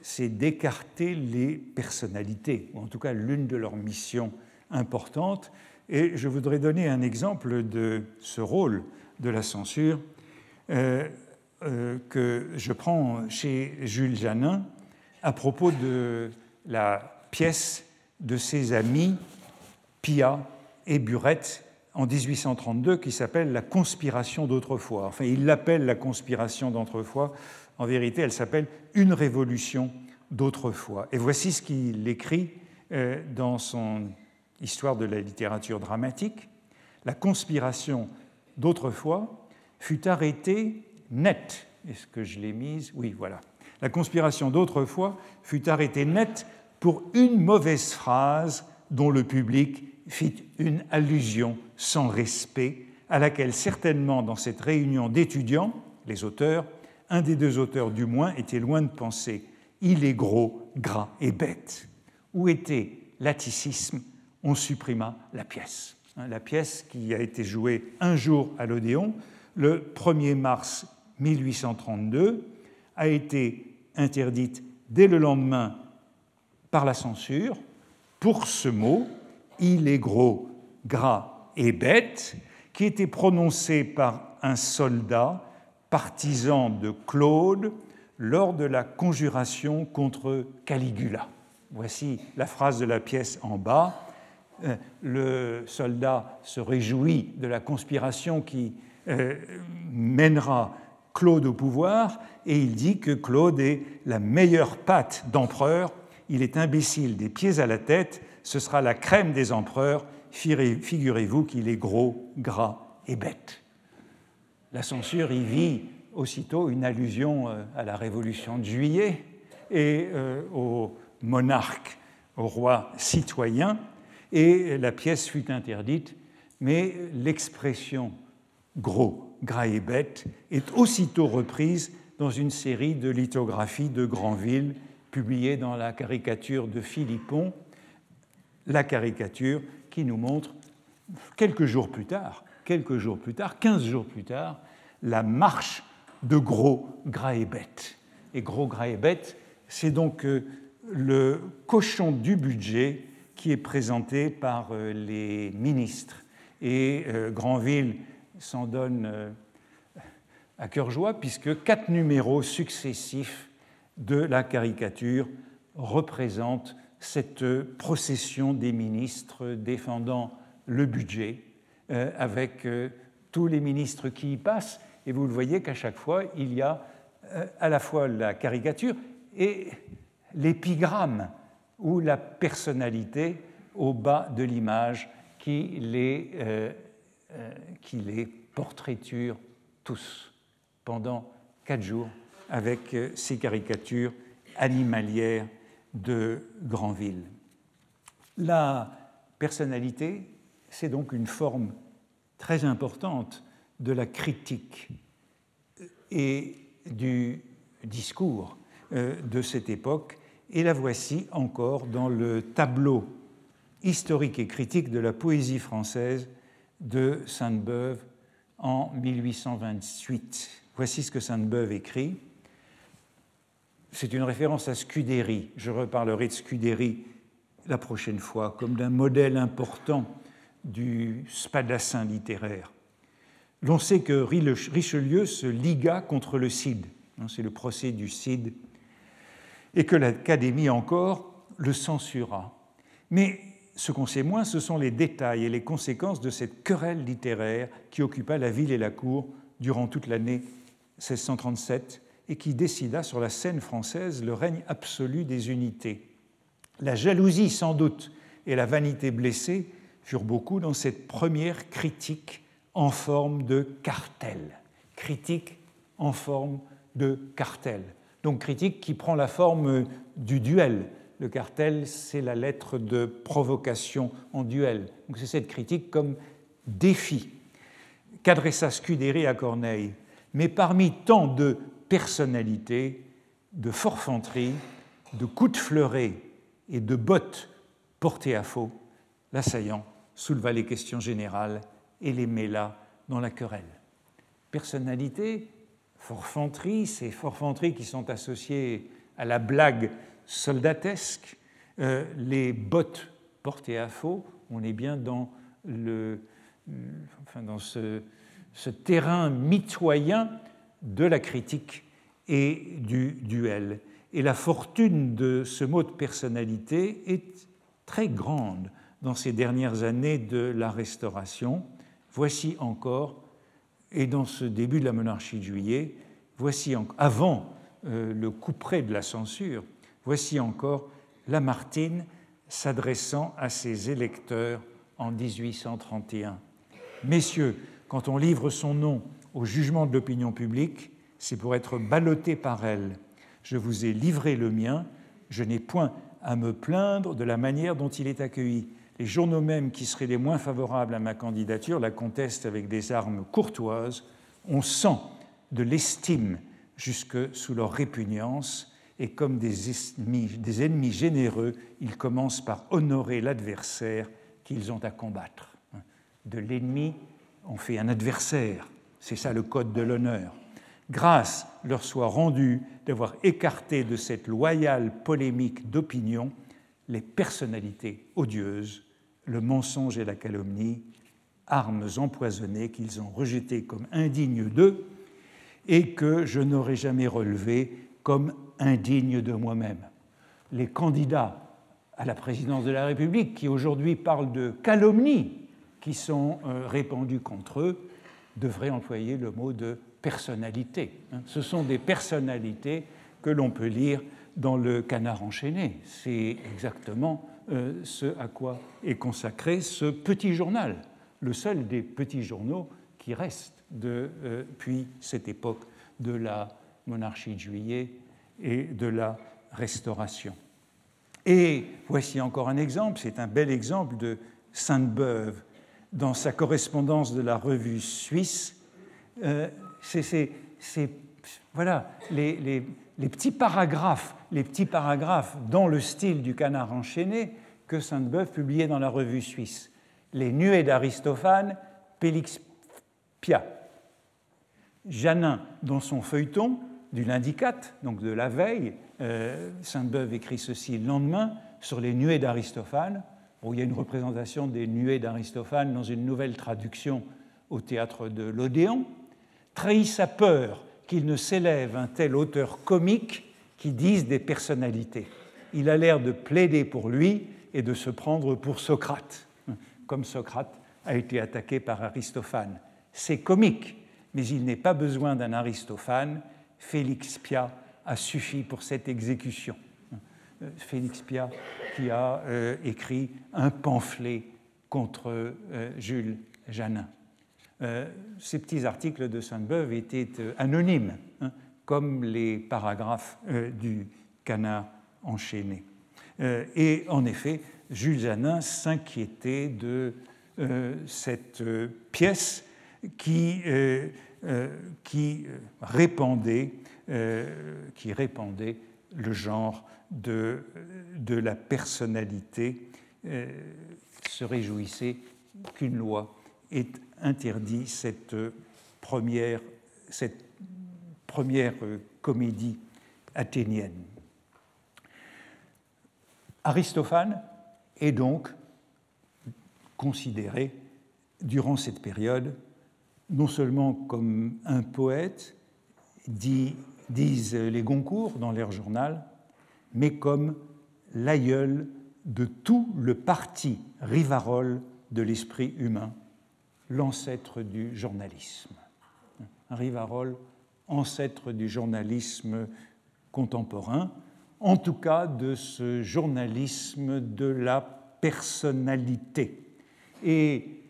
c'est d'écarter les personnalités, ou en tout cas l'une de leurs missions importantes. Et je voudrais donner un exemple de ce rôle de la censure euh, que je prends chez Jules Janin à propos de la pièce de ses amis Pia et Burette en 1832 qui s'appelle La conspiration d'autrefois. Enfin, il l'appelle la conspiration d'autrefois. En vérité, elle s'appelle Une révolution d'autrefois. Et voici ce qu'il écrit euh, dans son Histoire de la littérature dramatique. La conspiration d'autrefois fut arrêtée net. Est-ce que je l'ai mise? Oui, voilà. La conspiration d'autrefois fut arrêtée net pour une mauvaise phrase dont le public fit une allusion sans respect, à laquelle certainement dans cette réunion d'étudiants, les auteurs, un des deux auteurs du moins était loin de penser il est gros, gras et bête. Où était l'atticisme? On supprima la pièce. Hein, la pièce qui a été jouée un jour à l'Odéon, le 1er mars 1832, a été interdite dès le lendemain par la censure pour ce mot il est gros, gras et bête, qui était prononcé par un soldat partisan de Claude lors de la conjuration contre Caligula. Voici la phrase de la pièce en bas. Euh, le soldat se réjouit de la conspiration qui euh, mènera Claude au pouvoir et il dit que Claude est la meilleure patte d'empereur, il est imbécile des pieds à la tête, ce sera la crème des empereurs, figurez-vous qu'il est gros, gras et bête. La censure y vit aussitôt une allusion euh, à la Révolution de juillet et euh, au monarque, au roi citoyen, et la pièce fut interdite, mais l'expression gros, gras et bête est aussitôt reprise dans une série de lithographies de Granville publiées dans la caricature de Philippon, la caricature qui nous montre quelques jours plus tard, quelques jours plus tard, 15 jours plus tard, la marche de Gros Gras et Gros Gras et Bête, c'est donc euh, le cochon du budget qui est présenté par euh, les ministres. Et euh, Granville s'en donne à cœur joie, puisque quatre numéros successifs de la caricature représentent cette procession des ministres défendant le budget, avec tous les ministres qui y passent, et vous le voyez qu'à chaque fois, il y a euh, à la fois la caricature et l'épigramme ou la personnalité au bas de l'image qui les, euh, euh, qui les portraiture tous pendant quatre jours avec ces caricatures animalières de Granville. La personnalité, c'est donc une forme très importante de la critique et du discours euh, de cette époque, et la voici encore dans le tableau historique et critique de la poésie française de Sainte-Beuve en 1828. Voici ce que Sainte-Beuve écrit. C'est une référence à Scudéry. Je reparlerai de Scudéry la prochaine fois comme d'un modèle important du spadassin littéraire. L'on sait que Richelieu se liga contre le Cid, hein, c'est le procès du Cid, et que l'Académie encore le censura. Mais ce qu'on sait moins, ce sont les détails et les conséquences de cette querelle littéraire qui occupa la ville et la cour durant toute l'année 1637 et qui décida sur la scène française le règne absolu des unités. La jalousie sans doute et la vanité blessée furent beaucoup dans cette première critique en forme de cartel. Critique en forme de cartel. Donc critique qui prend la forme du duel. Le cartel, c'est la lettre de provocation en duel. Donc c'est cette critique comme défi qu'adressa Scudéry à Corneille. Mais parmi tant de personnalités, de forfanteries, de coups de fleuret et de bottes portées à faux, l'assaillant souleva les questions générales et les mêla dans la querelle. Personnalité, forfanterie, ces forfanteries qui sont associées à la blague soldatesque, euh, les bottes portées à faux, on est bien dans, le, euh, enfin dans ce, terrain mitoyen de la critique et du duel. Et la fortune de ce mot de personnalité est très grande dans ces dernières années de la Restauration, voici encore, et dans ce début de la monarchie de juillet, voici avant euh, le couperet de la censure, voici encore Lamartine s'adressant à ses électeurs en 1831. Messieurs, quand on livre son nom au jugement de l'opinion publique, c'est pour être ballotté par elle. Je vous ai livré le mien, je n'ai point à me plaindre de la manière dont il est accueilli. Les journaux même qui seraient les moins favorables à ma candidature la contestent avec des armes courtoises. On sent de l'estime jusque sous leur répugnance, et comme des ennemis, généreux, ils commencent par honorer l'adversaire qu'ils ont à combattre. De l'ennemi, on fait un adversaire. C'est ça le code de l'honneur. Grâce leur soit rendue d'avoir écarté de cette loyale polémique d'opinion les personnalités odieuses, le mensonge et la calomnie, armes empoisonnées qu'ils ont rejetées comme indignes d'eux et que je n'aurais jamais relevées comme indignes de moi-même. Les candidats à la présidence de la République, qui aujourd'hui parlent de calomnies qui sont euh, répandues contre eux, devraient employer le mot de personnalité. Hein. Ce sont des personnalités que l'on peut lire dans le canard enchaîné. C'est exactement euh, ce à quoi est consacré ce petit journal, le seul des petits journaux qui depuis euh, cette époque de la monarchie de juillet et de la restauration. Et voici encore un exemple, c'est un bel exemple de Sainte-Beuve dans sa correspondance de la revue suisse. Euh, c'est voilà, les, petits paragraphes, les petits paragraphes dans le style du canard enchaîné que Sainte-Beuve publiait dans la revue suisse. Les nuées d'Aristophane, Pélix Pia. Janin, dans son feuilleton du lundi 4, donc de la veille, euh, Sainte-Beuve écrit ceci le lendemain sur les nuées d'Aristophane. où il y a une représentation des nuées d'Aristophane dans une nouvelle traduction au théâtre de l'Odéon. Trahit sa peur qu'il ne s'élève un tel auteur comique qui dise des personnalités. Il a l'air de plaider pour lui et de se prendre pour Socrate, comme Socrate a été attaqué par Aristophane. C'est comique, mais il n'est pas besoin d'un Aristophane. Félix Pia a suffi pour cette exécution. Euh, Félix Pia qui a euh, écrit un pamphlet contre euh, Jules Janin. ces petits articles de Sainte-Beuve étaient anonymes, hein, comme les paragraphes du canard enchaîné. et en effet, Jules Janin s'inquiétait de cette pièce qui, qui répandait euh, qui répandait le genre de, la personnalité, euh, se réjouissait qu'une loi ait interdit cette première comédie athénienne. Aristophane est donc considéré durant cette période non seulement comme un poète, disent les Goncourt dans leur journal, mais comme l'aïeul de tout le parti rivarol de l'esprit humain, l'ancêtre du journalisme. Rivarol, ancêtre du journalisme contemporain, en tout cas de ce journalisme de la personnalité. Et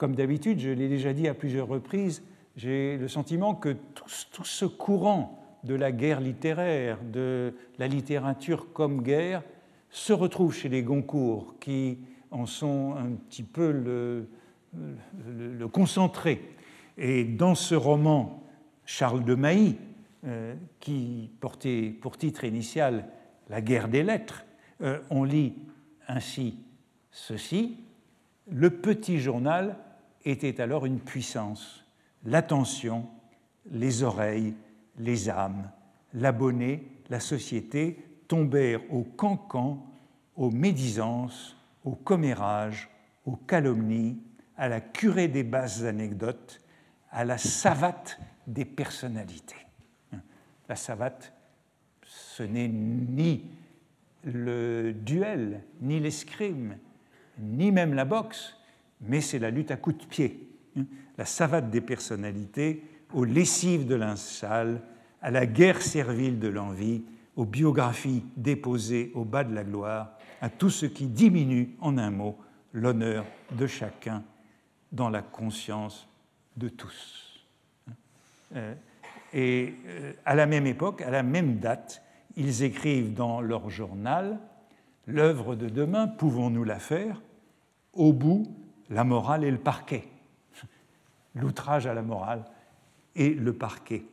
comme d'habitude, je l'ai déjà dit à plusieurs reprises, j'ai le sentiment que tout, ce courant de la guerre littéraire, de la littérature comme guerre, se retrouve chez les Goncourt, qui en sont un petit peu le, concentré. Et dans ce roman, Charles de Mailly, euh, qui portait pour titre initial La guerre des lettres, euh, on lit ainsi ceci Le petit journal était alors une puissance. L'attention, les oreilles, les âmes, l'abonné, la société tombèrent au cancan, aux médisances, aux commérages, aux calomnies, à la curée des basses anecdotes, à la savate des personnalités. La savate, ce n'est ni le duel, ni l'escrime, ni même la boxe, mais c'est la lutte à coups de pied hein, la savate des personnalités, aux lessives de l'insal, à la guerre servile de l'envie, aux biographies déposées au bas de la gloire, à tout ce qui diminue, en un mot, l'honneur de chacun dans la conscience de tous. Euh, et euh, à la même époque, à la même date, ils écrivent dans leur journal L'œuvre de demain, pouvons-nous la faire? Au bout, la morale et le parquet. L'outrage à la morale et le parquet.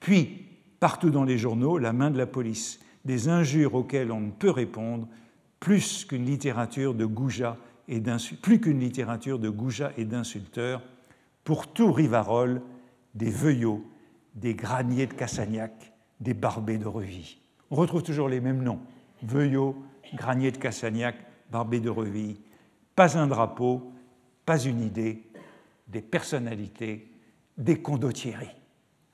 Puis, partout dans les journaux, la main de la police, des injures auxquelles on ne peut répondre, plus qu'une littérature de goujat et plus qu'une littérature de et d'insulteurs, pour tout Rivarol, des veuillots, des graniers de Cassagnac, des barbés de Reville. On retrouve toujours les mêmes noms Veuillot, Granier de Cassagnac, Barbé de Reville. Pas un drapeau, pas une idée, des personnalités, des condottieri.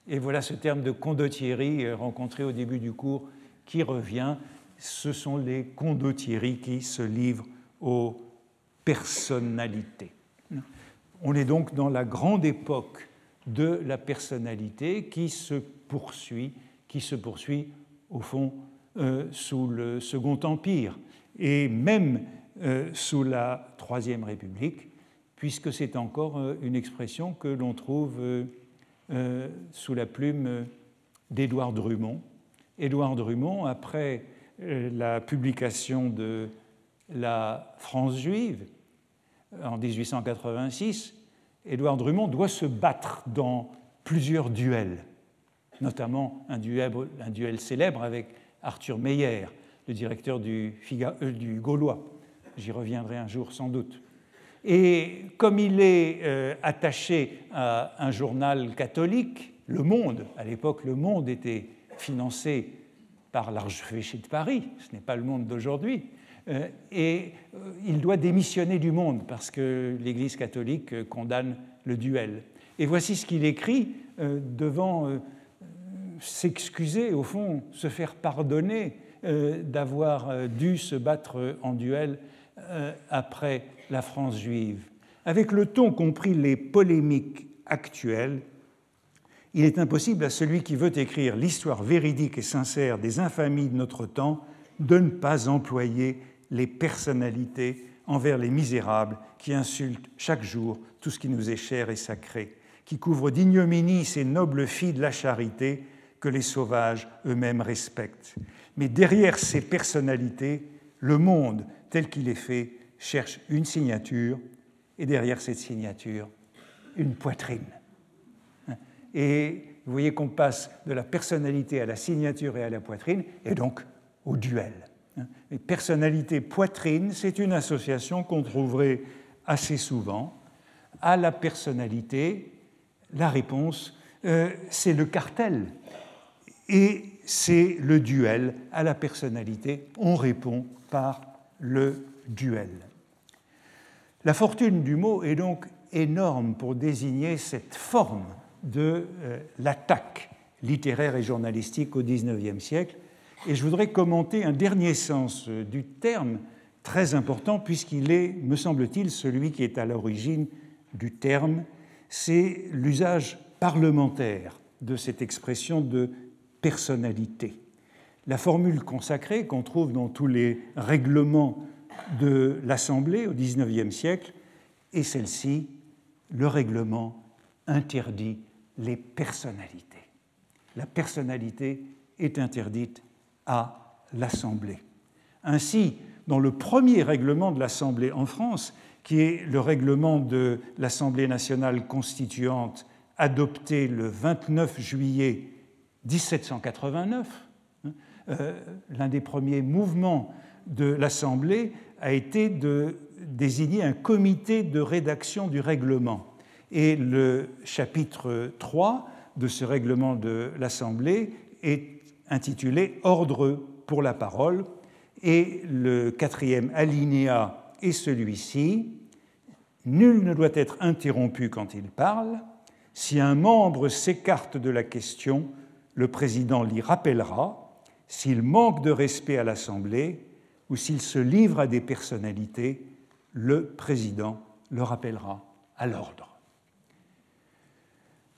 Et voilà ce terme de condottieri euh, rencontré au début du cours qui revient. Ce sont les condottieri qui se livrent aux personnalités. On est donc dans la grande époque de la personnalité qui se poursuit, qui se poursuit au fond euh, sous le Second Empire et même euh, sous la Troisième République, puisque c'est encore euh, une expression que l'on trouve sous la plume d'Édouard Drummond. Édouard Drummond, après la publication de La France juive en 1886, Édouard Drummond doit se battre dans plusieurs duels, notamment un duel, célèbre avec Arthur Meyer, le directeur euh, du Gaulois. J'y reviendrai un jour sans doute. Et comme il est euh, attaché à un journal catholique, Le Monde, à l'époque Le Monde était financé par l'archevêché de Paris, ce n'est pas le monde d'aujourd'hui, euh, et il doit démissionner du monde parce que l'Église catholique condamne le duel. Et voici ce qu'il écrit devant s'excuser, au fond, se faire pardonner euh, d'avoir euh, dû se battre en duel euh, après la France juive. Avec le ton compris les polémiques actuelles, il est impossible à celui qui veut écrire l'histoire véridique et sincère des infamies de notre temps de ne pas employer les personnalités envers les misérables qui insultent chaque jour tout ce qui nous est cher et sacré, qui couvrent d'ignominie ces nobles filles de la charité que les sauvages eux-mêmes respectent. Mais derrière ces personnalités, le monde tel qu'il est fait cherche une signature, et derrière cette signature, une poitrine. Et vous voyez qu'on passe de la personnalité à la signature et à la poitrine, et donc au duel. Et personnalité poitrine, c'est une association qu'on trouverait assez souvent. À la personnalité, la réponse, euh, c'est le cartel et c'est le duel à la personnalité. On répond par le duel. La fortune du mot est donc énorme pour désigner cette forme de euh, l'attaque littéraire et journalistique au XIXe siècle. Et je voudrais commenter un dernier sens euh, du terme très important puisqu'il est, me semble-t-il, celui qui est à l'origine du terme. C'est l'usage parlementaire de cette expression de personnalité. La formule consacrée qu'on trouve dans tous les règlements de l'Assemblée au XIXe siècle est celle-ci, le règlement interdit les personnalités. La personnalité est interdite à l'Assemblée. Ainsi, dans le premier règlement de l'Assemblée en France, qui est le règlement de l'Assemblée nationale constituante adopté le 29 juillet 1789, hein, euh, l'un des premiers mouvements de l'Assemblée a été de désigner un comité de rédaction du règlement. Et le chapitre 3 de ce règlement de l'Assemblée est intitulé Ordre pour la parole. Et le quatrième alinéa est celui-ci. Nul ne doit être interrompu quand il parle. Si un membre s'écarte de la question, le président l'y rappellera s'il manque de respect à l'Assemblée ou s'il se livre à des personnalités, le président le rappellera à l'ordre.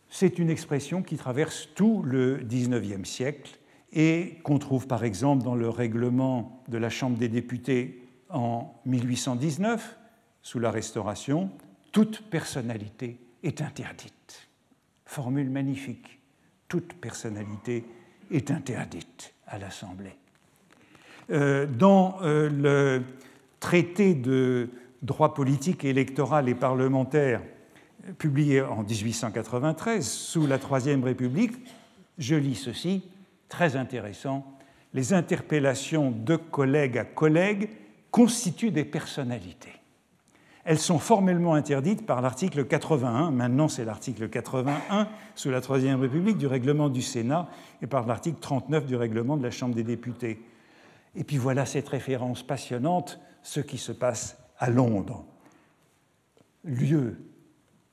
C'est une expression qui traverse tout le XIXe siècle et qu'on trouve par exemple dans le règlement de la Chambre des députés en 1819, sous la Restauration, toute personnalité est interdite. Formule magnifique. Toute personnalité est interdite à l'Assemblée. Euh, dans euh, le traité de droit politique, électoral et parlementaire publié en 1893 sous la Troisième République, je lis ceci, très intéressant, les interpellations de collègue à collègue constituent des personnalités. Elles sont formellement interdites par l'article 81, maintenant c'est l'article 81 sous la Troisième République du règlement du Sénat et par l'article 39 du règlement de la Chambre des députés. Et puis voilà cette référence passionnante, ce qui se passe à Londres, lieu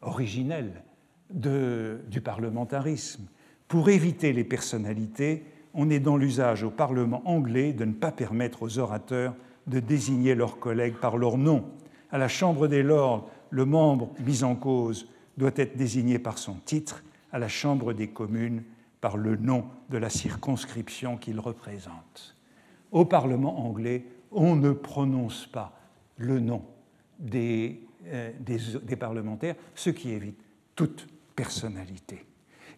originel du parlementarisme. Pour éviter les personnalités, on est dans l'usage au Parlement anglais de ne pas permettre aux orateurs de désigner leurs collègues par leur nom. À la Chambre des Lords, le membre mis en cause doit être désigné par son titre, à la Chambre des communes par le nom de la circonscription qu'il représente. Au Parlement anglais, on ne prononce pas le nom des, euh, des parlementaires, ce qui évite toute personnalité.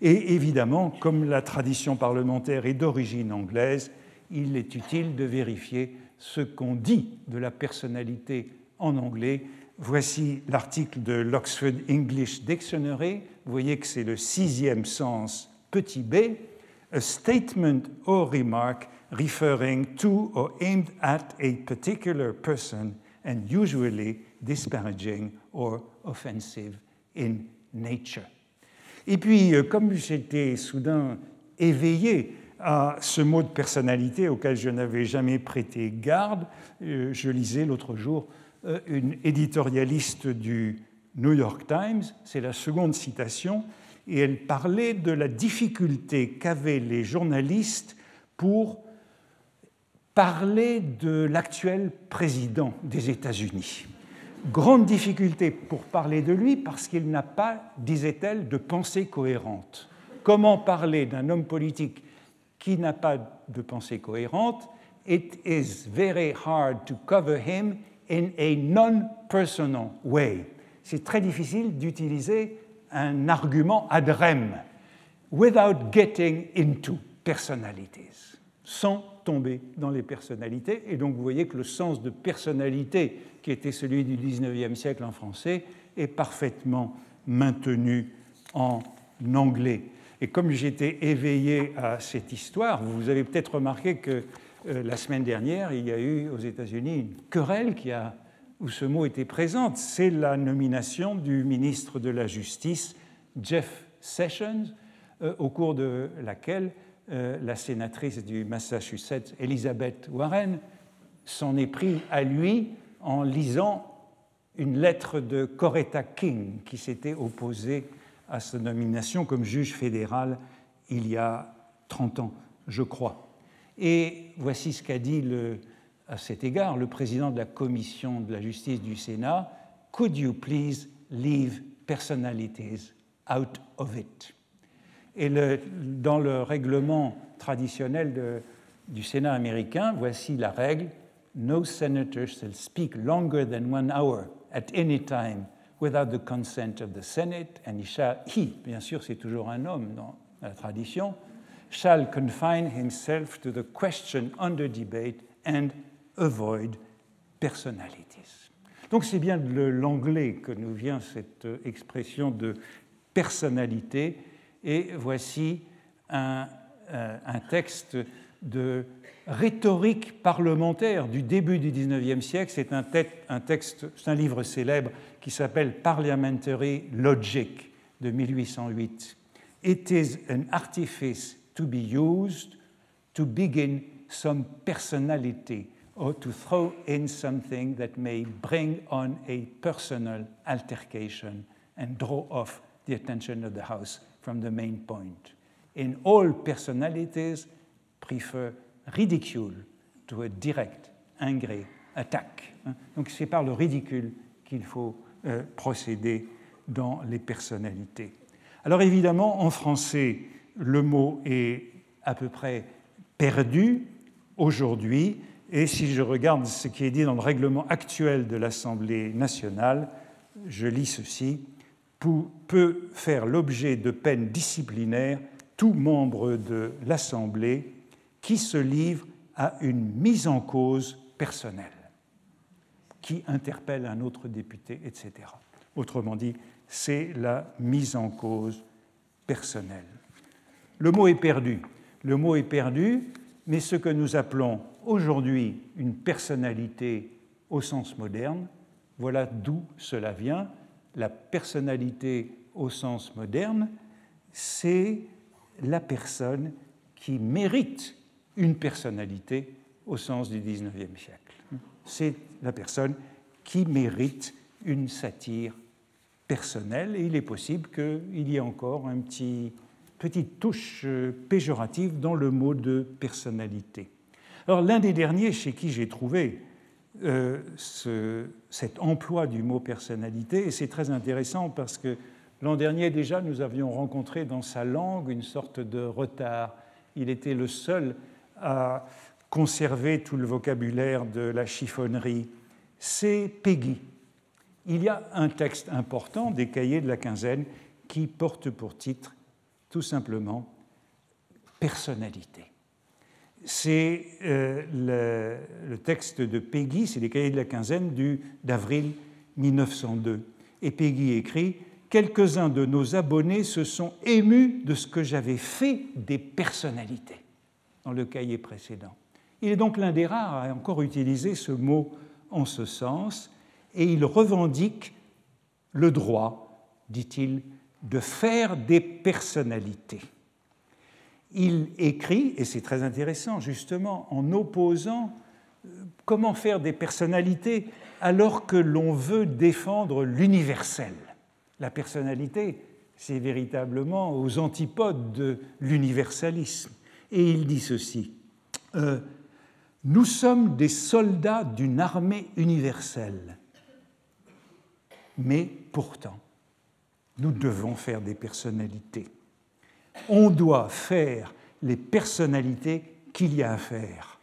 Et évidemment, comme la tradition parlementaire est d'origine anglaise, il est utile de vérifier ce qu'on dit de la personnalité en anglais. Voici l'article de l'Oxford English Dictionary. Vous voyez que c'est le sixième sens petit b, a statement or remark referring to or aimed at a particular person and usually disparaging or offensive in nature. Et puis, euh, comme j'étais soudain éveillé à ce mot de personnalité auquel je n'avais jamais prêté garde, euh, je lisais l'autre jour une éditorialiste du New York Times, c'est la seconde citation, et elle parlait de la difficulté qu'avaient les journalistes pour parler de l'actuel président des États-Unis. Grande difficulté pour parler de lui parce qu'il n'a pas, disait-elle, de pensée cohérente. Comment parler d'un homme politique qui n'a pas de pensée cohérente? It is very hard to cover him in a non-personal way. C'est très difficile d'utiliser un argument ad rem without getting into personalities, sans tomber dans les personnalités. Et donc vous voyez que le sens de personnalité qui était celui du XIXe siècle en français est parfaitement maintenu en anglais. Et comme j'étais éveillé à cette histoire, vous avez peut-être remarqué que euh, la semaine dernière, il y a eu aux États-Unis une querelle qui a, où ce mot était présent. C'est la nomination du ministre de la Justice, Jeff Sessions, euh, au cours de laquelle euh, la sénatrice du Massachusetts, Elizabeth Warren, s'en est pris à lui en lisant une lettre de Coretta King qui s'était opposée à sa nomination comme juge fédéral il y a 30 ans, je crois. Et voici ce qu'a dit à cet égard le président de la commission de la justice du Sénat. Could you please leave personalities out of it? Et dans le règlement traditionnel du Sénat américain, voici la règle. No senator shall speak longer than one hour at any time without the consent of the Senate, and he shall, he, bien sûr, c'est toujours un homme dans la tradition, shall confine himself to the question under debate and avoid personalities. Donc c'est bien de l'anglais que nous vient cette expression de personnalité, et voici un, euh, un texte de rhétorique parlementaire du début du XIXe siècle. C'est un, un, texte, c'est un livre célèbre qui s'appelle Parliamentary Logic de 1808. It is an artifice to be used to begin some personality or to throw in something that may bring on a personal altercation and draw off the attention of the House from the main point. In all personalities, prefer ridicule to a direct, angry attack. Donc c'est par le ridicule qu'il faut euh, procéder dans les personnalités. Alors évidemment, en français, le mot est à peu près perdu aujourd'hui, et si je regarde ce qui est dit dans le règlement actuel de l'Assemblée nationale, je lis ceci, peut faire l'objet de peines disciplinaires tout membre de l'Assemblée qui se livre à une mise en cause personnelle, qui interpelle un autre député, etc. Autrement dit, c'est la mise en cause personnelle. Le mot est perdu. Le mot est perdu, mais ce que nous appelons aujourd'hui une personnalité au sens moderne, voilà d'où cela vient. La personnalité au sens moderne, c'est la personne qui mérite une personnalité au sens du XIXe siècle. C'est la personne qui mérite une satire personnelle il est possible qu'il y ait encore une petit, petite touche euh, péjorative dans le mot de personnalité. Alors l'un des derniers chez qui j'ai trouvé euh, cet emploi du mot personnalité, et c'est très intéressant parce que l'an dernier déjà nous avions rencontré dans sa langue une sorte de retard. Il était le seul à conserver tout le vocabulaire de la chiffonnerie. C'est Peggy. Il y a un texte important des cahiers de la quinzaine qui porte pour titre tout simplement personnalité c'est euh, le, texte de Peggy, c'est les cahiers de la quinzaine d'avril 1902. Et Peggy écrit Quelques-uns de nos abonnés se sont émus de ce que j'avais fait des personnalités dans le cahier précédent. Il est donc l'un des rares à encore utiliser ce mot en ce sens, et il revendique le droit, dit-il, de faire des personnalités il écrit, et c'est très intéressant justement, en opposant euh, comment faire des personnalités alors que l'on veut défendre l'universel. La personnalité, c'est véritablement aux antipodes de l'universalisme. Et il dit ceci, euh, Nous sommes des soldats d'une armée universelle, mais pourtant, nous devons faire des personnalités on doit faire les personnalités qu'il y a à faire.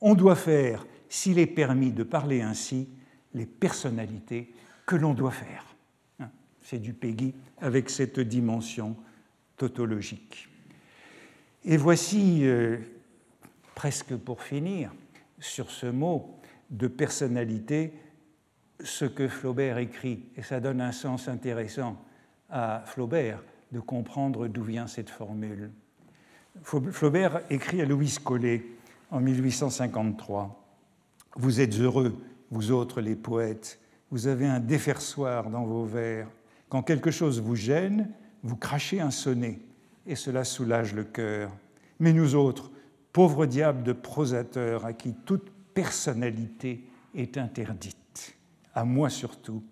On doit faire, s'il est permis de parler ainsi, les personnalités que l'on doit faire. Hein, c'est du Peggy avec cette dimension tautologique. Et voici, euh, presque pour finir, sur ce mot de personnalité, ce que Flaubert écrit, et ça donne un sens intéressant à Flaubert, de comprendre d'où vient cette formule. Flaubert écrit à Louis Collet en 1853 Vous êtes heureux, vous autres les poètes, vous avez un défersoir dans vos vers. Quand quelque chose vous gêne, vous crachez un sonnet, et cela soulage le cœur. Mais nous autres, pauvres diables de prosateurs à qui toute personnalité est interdite, à moi surtout,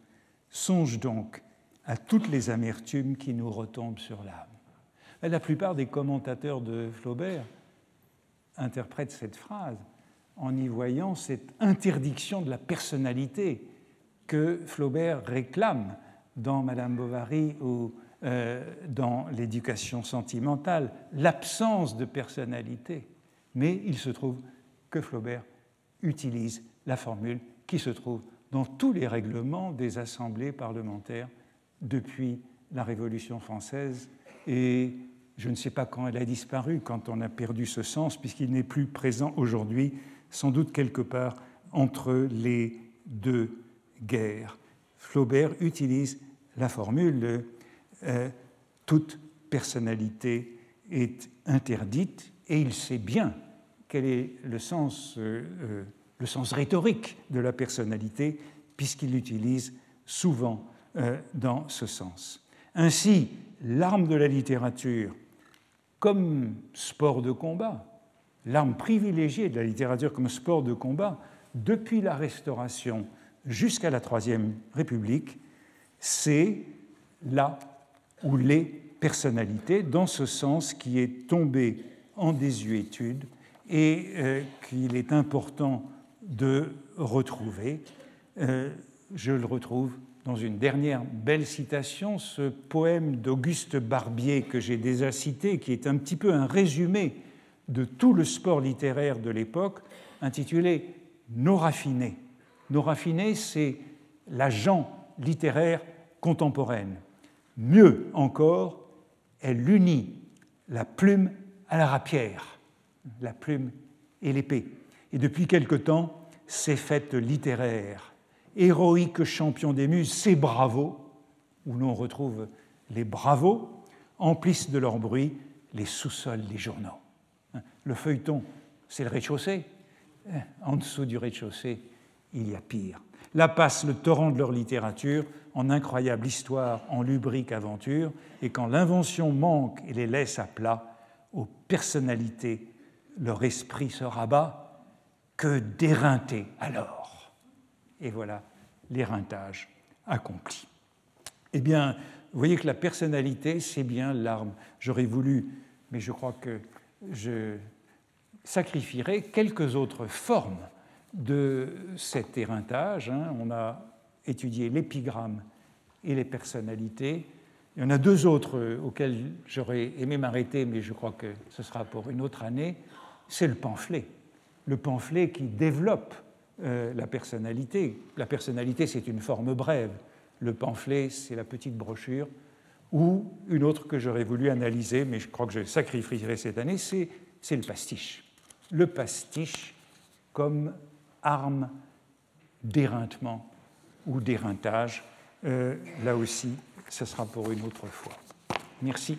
songe donc à toutes les amertumes qui nous retombent sur l'âme. La plupart des commentateurs de Flaubert interprètent cette phrase en y voyant cette interdiction de la personnalité que Flaubert réclame dans Madame Bovary ou euh, dans l'éducation sentimentale, l'absence de personnalité. Mais il se trouve que Flaubert utilise la formule qui se trouve dans tous les règlements des assemblées parlementaires depuis la Révolution française et je ne sais pas quand elle a disparu, quand on a perdu ce sens, puisqu'il n'est plus présent aujourd'hui, sans doute quelque part entre les deux guerres. Flaubert utilise la formule euh, toute personnalité est interdite et il sait bien quel est le sens, euh, euh, le sens rhétorique de la personnalité, puisqu'il l'utilise souvent dans ce sens. Ainsi, l'arme de la littérature, comme sport de combat, l'arme privilégiée de la littérature comme sport de combat, depuis la Restauration jusqu'à la Troisième République, c'est là où les personnalités, dans ce sens qui est tombé en désuétude et euh, qu'il est important de retrouver. Euh, je le retrouve dans une dernière belle citation ce poème d'Auguste Barbier que j'ai déjà cité, qui est un petit peu un résumé de tout le sport littéraire de l'époque, intitulé Nos raffinés. Nos raffinés, c'est l'agent littéraire contemporaine. Mieux encore, elle unit la plume à la rapière, la plume et l'épée. Et depuis quelque temps, ces fêtes littéraires, héroïques champions des muses, ces bravos, où l'on retrouve les bravos, emplissent de leur bruit les sous-sols des journaux. Le feuilleton, c'est le rez-de-chaussée. En dessous du rez-de-chaussée, il y a pire. Là passe le torrent de leur littérature en incroyable histoire, en lubrique aventure, et quand l'invention manque et les laisse à plat, aux personnalités leur esprit se rabat, que d'éreinter alors. Et voilà l'éreintage accompli. Eh bien, vous voyez que la personnalité, c'est bien l'arme. J'aurais voulu, mais je crois que je sacrifierai quelques autres formes de cet éreintage. Hein. On a étudié l'épigramme et les personnalités. Il y en a deux autres euh, auxquels j'aurais aimé m'arrêter, mais je crois que ce sera pour une autre année. C'est le pamphlet. Le pamphlet qui développe euh, la personnalité. La personnalité, c'est une forme brève. Le pamphlet, c'est la petite brochure. Ou une autre que j'aurais voulu analyser, mais je crois que je sacrifierai cette année, c'est le pastiche. Le pastiche comme arme d'éreintement ou d'éreintage. Euh, là aussi, ce sera pour une autre fois. Merci.